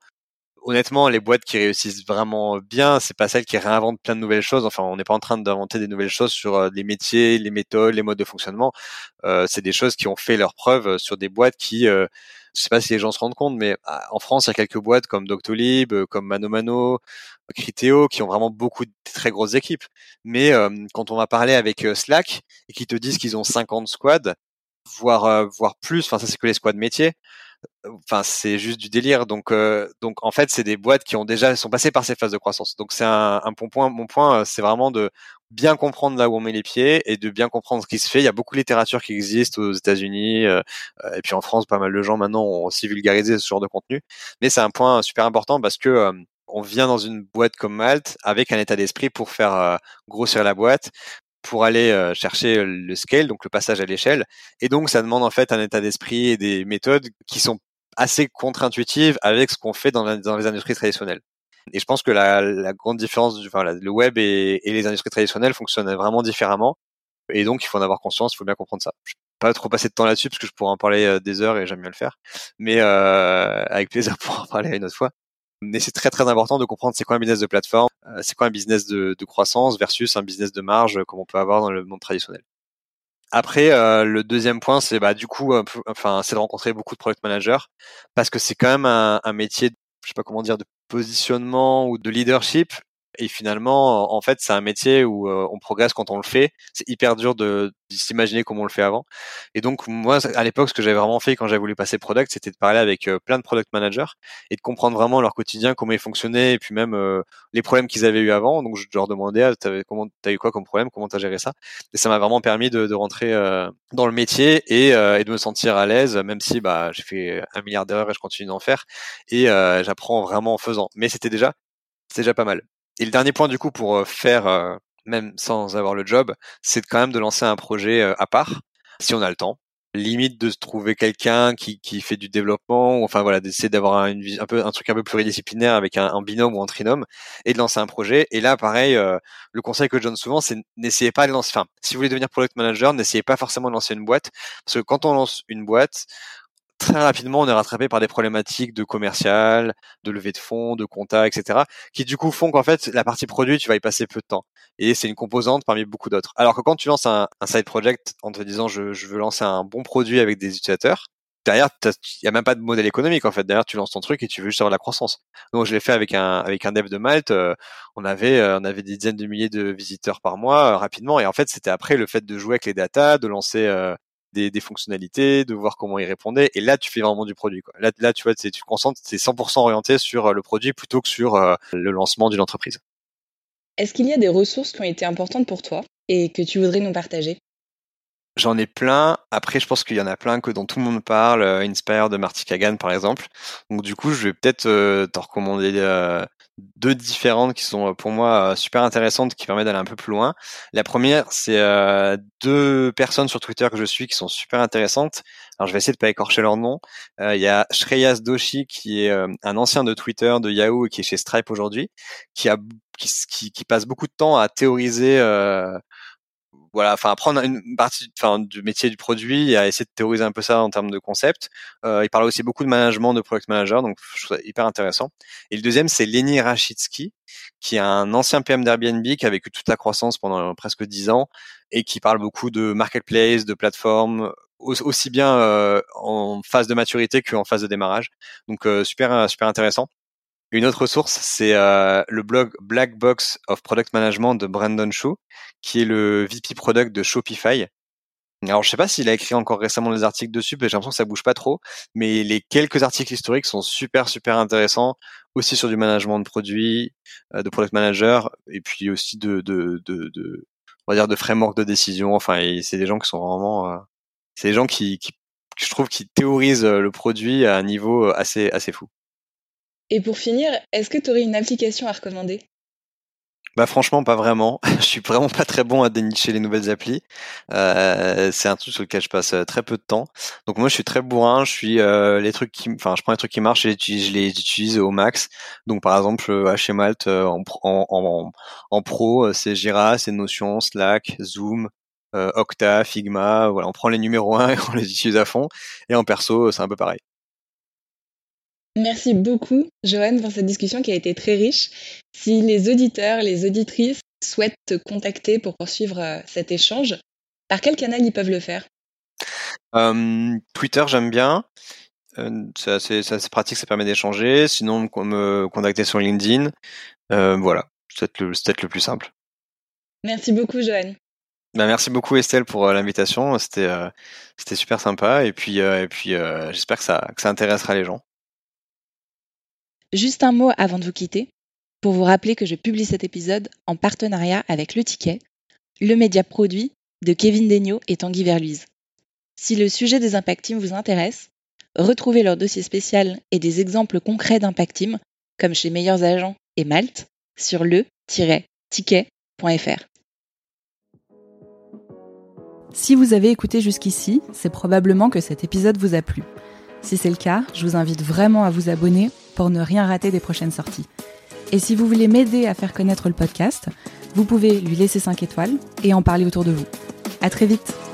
honnêtement, les boîtes qui réussissent vraiment bien, c'est pas celles qui réinventent plein de nouvelles choses. Enfin, on n'est pas en train d'inventer des nouvelles choses sur les métiers, les méthodes, les modes de fonctionnement. Euh, c'est des choses qui ont fait leurs preuves sur des boîtes qui je sais pas si les gens se rendent compte, mais ah, en France, il y a quelques boîtes comme Doctolib, euh, comme Mano Mano, Criteo, qui ont vraiment beaucoup de très grosses équipes. Mais euh, quand on va parler avec euh, Slack et qu'ils te disent qu'ils ont 50 squads, voire voire plus, enfin ça c'est que les squads métiers, enfin c'est juste du délire. Donc donc en fait c'est des boîtes qui ont déjà sont passées par ces phases de croissance. Donc c'est un, un bon point. Mon point c'est vraiment de bien comprendre là où on met les pieds et de bien comprendre ce qui se fait. Il y a beaucoup de littérature qui existe aux États-Unis euh, et puis en France, pas mal de gens maintenant ont aussi vulgarisé ce genre de contenu. Mais c'est un point super important parce que euh, on vient dans une boîte comme Malte avec un état d'esprit pour faire euh, grossir la boîte, pour aller chercher le scale, donc le passage à l'échelle. Et donc ça demande en fait un état d'esprit et des méthodes qui sont assez contre-intuitives avec ce qu'on fait dans, les industries traditionnelles. Et je pense que la, la grande différence, enfin, le web et, et, les industries traditionnelles fonctionnent vraiment différemment. Et donc, il faut en avoir conscience, il faut bien comprendre ça. Je vais pas trop passer de temps là-dessus parce que je pourrais en parler euh, des heures et j'aime bien le faire. Mais euh, avec plaisir pour en parler une autre fois. Mais c'est très très important de comprendre c'est quoi un business de plateforme, euh, c'est quoi un business de, croissance versus un business de marge comme on peut avoir dans le monde traditionnel. Après, euh, le deuxième point, c'est bah du coup, enfin, c'est de rencontrer beaucoup de product managers parce que c'est quand même un, un métier, je sais pas comment dire, de positionnement ou de leadership. Et finalement, en fait, c'est un métier où euh, on progresse quand on le fait. C'est hyper dur de, s'imaginer comment on le fait avant. Et donc, moi, à l'époque, ce que j'avais vraiment fait quand j'avais voulu passer product, c'était de parler avec euh, plein de product managers et de comprendre vraiment leur quotidien, comment ils fonctionnaient, et puis même euh, les problèmes qu'ils avaient eu avant. Donc, je leur demandais, ah, t'avais, comment, t'as eu quoi comme problème, comment t'as géré ça? Et ça m'a vraiment permis de, de rentrer dans le métier et, et, de me sentir à l'aise, même si bah, j'ai fait un milliard d'erreurs et je continue d'en faire. Et j'apprends vraiment en faisant. Mais c'était déjà, c'est déjà pas mal. Et le dernier point du coup pour euh, faire, euh, même sans avoir le job, c'est quand même de lancer un projet euh, à part, si on a le temps. Limite de trouver quelqu'un qui, qui fait du développement, enfin voilà, d'essayer d'avoir un, un, un truc un peu pluridisciplinaire avec un, un, binôme ou un trinôme, et de lancer un projet. Et là, pareil, le conseil que je donne souvent, c'est n'essayez pas de lancer. Enfin, si vous voulez devenir product manager, n'essayez pas forcément de lancer une boîte, parce que quand on lance une boîte, très rapidement, on est rattrapé par des problématiques de commercial, de levée de fonds, de compta, etc., qui du coup font qu'en fait, la partie produit, tu vas y passer peu de temps. Et c'est une composante parmi beaucoup d'autres. Alors que quand tu lances un, side project en te disant je, je, veux lancer un bon produit avec des utilisateurs, derrière, il n'y a même pas de modèle économique en fait. Derrière, tu lances ton truc et tu veux juste avoir de la croissance. Donc, je l'ai fait avec un avec un dev de Malte. Euh, on avait euh, on avait des dizaines de milliers de visiteurs par mois euh, rapidement. Et en fait, c'était après le fait de jouer avec les datas, de lancer des, fonctionnalités, de voir comment ils répondaient. Et là, tu fais vraiment du produit. Quoi. Là, là, tu vois, tu concentres, c'est 100% orienté sur euh, le produit plutôt que sur euh, le lancement d'une entreprise. Est-ce qu'il y a des ressources qui ont été importantes pour toi et que tu voudrais nous partager? J'en ai plein. Après, je pense qu'il y en a plein que dont tout le monde parle. Euh, Inspire de Marty Kagan, par exemple. Donc, du coup, je vais peut-être te recommander deux différentes qui sont pour moi super intéressantes, qui permettent d'aller un peu plus loin. La première, c'est deux personnes sur Twitter que je suis qui sont super intéressantes. Alors je vais essayer de pas écorcher leur nom. Il y a Shreyas Doshi qui est un ancien de Twitter, de Yahoo et qui est chez Stripe aujourd'hui, qui a qui, qui, passe beaucoup de temps à théoriser voilà, enfin apprendre une partie, enfin du métier du produit et à essayer de théoriser un peu ça en termes de concept. Euh, il parle aussi beaucoup de management, de product manager, donc je trouve ça hyper intéressant. Et le deuxième, c'est Lenny Rachitsky, qui est un ancien PM d'Airbnb qui a vécu toute la croissance pendant presque dix ans et qui parle beaucoup de marketplace, de plateforme, aussi bien euh, en phase de maturité qu'en phase de démarrage. Donc euh, super super intéressant. Une autre source, c'est euh, le blog Black Box of Product Management de Brandon Shaw, qui est le VP Product de Shopify. Alors, je sais pas s'il a écrit encore récemment des articles dessus, mais j'ai l'impression que ça bouge pas trop. Mais les quelques articles historiques sont super, super intéressants, aussi sur du management de produits, euh, de product manager, et puis aussi de, de, de, de on va dire, de framework de décision. Enfin, c'est des gens qui sont vraiment, euh, c'est des gens qui, qui, je trouve, qui théorisent le produit à un niveau assez, assez fou. Et pour finir, est-ce que tu aurais une application à recommander? Bah franchement pas vraiment. je suis vraiment pas très bon à dénicher les nouvelles applis. Euh, c'est un truc sur lequel je passe euh, très peu de temps. Donc moi je suis très bourrin. Je suis euh, les trucs qui, enfin je prends les trucs qui marchent et je les utilise au max. Donc par exemple chez Malte en, en, en, pro c'est Jira, c'est Notion, Slack, Zoom, Octa, Figma. Voilà on prend les numéros 1 et on les utilise à fond. Et en perso c'est un peu pareil. Merci beaucoup, Joanne, pour cette discussion qui a été très riche. Si les auditeurs, les auditrices souhaitent te contacter pour poursuivre euh, cet échange, par quel canal ils peuvent le faire? Twitter, j'aime bien. Euh, c'est assez, pratique, ça permet d'échanger. Sinon, me contacter sur LinkedIn. Euh, voilà, c'est peut-être le, plus simple. Merci beaucoup, Joanne. Bah, merci beaucoup Estelle pour l'invitation, c'était c'était super sympa et puis et puis j'espère que ça que ça intéressera les gens. Juste un mot avant de vous quitter, pour vous rappeler que je publie cet épisode en partenariat avec Le Ticket, le média produit de Kevin Degnaud et Tanguy Verluise. Si le sujet des Impact Team vous intéresse, retrouvez leur dossier spécial et des exemples concrets d'Impact Team, comme chez Meilleurs Agents et Malte, sur le-ticket.fr. Si vous avez écouté jusqu'ici, c'est probablement que cet épisode vous a plu. Si c'est le cas, je vous invite vraiment à vous abonner pour ne rien rater des prochaines sorties. Et si vous voulez m'aider à faire connaître le podcast, vous pouvez lui laisser 5 étoiles et en parler autour de vous. À très vite!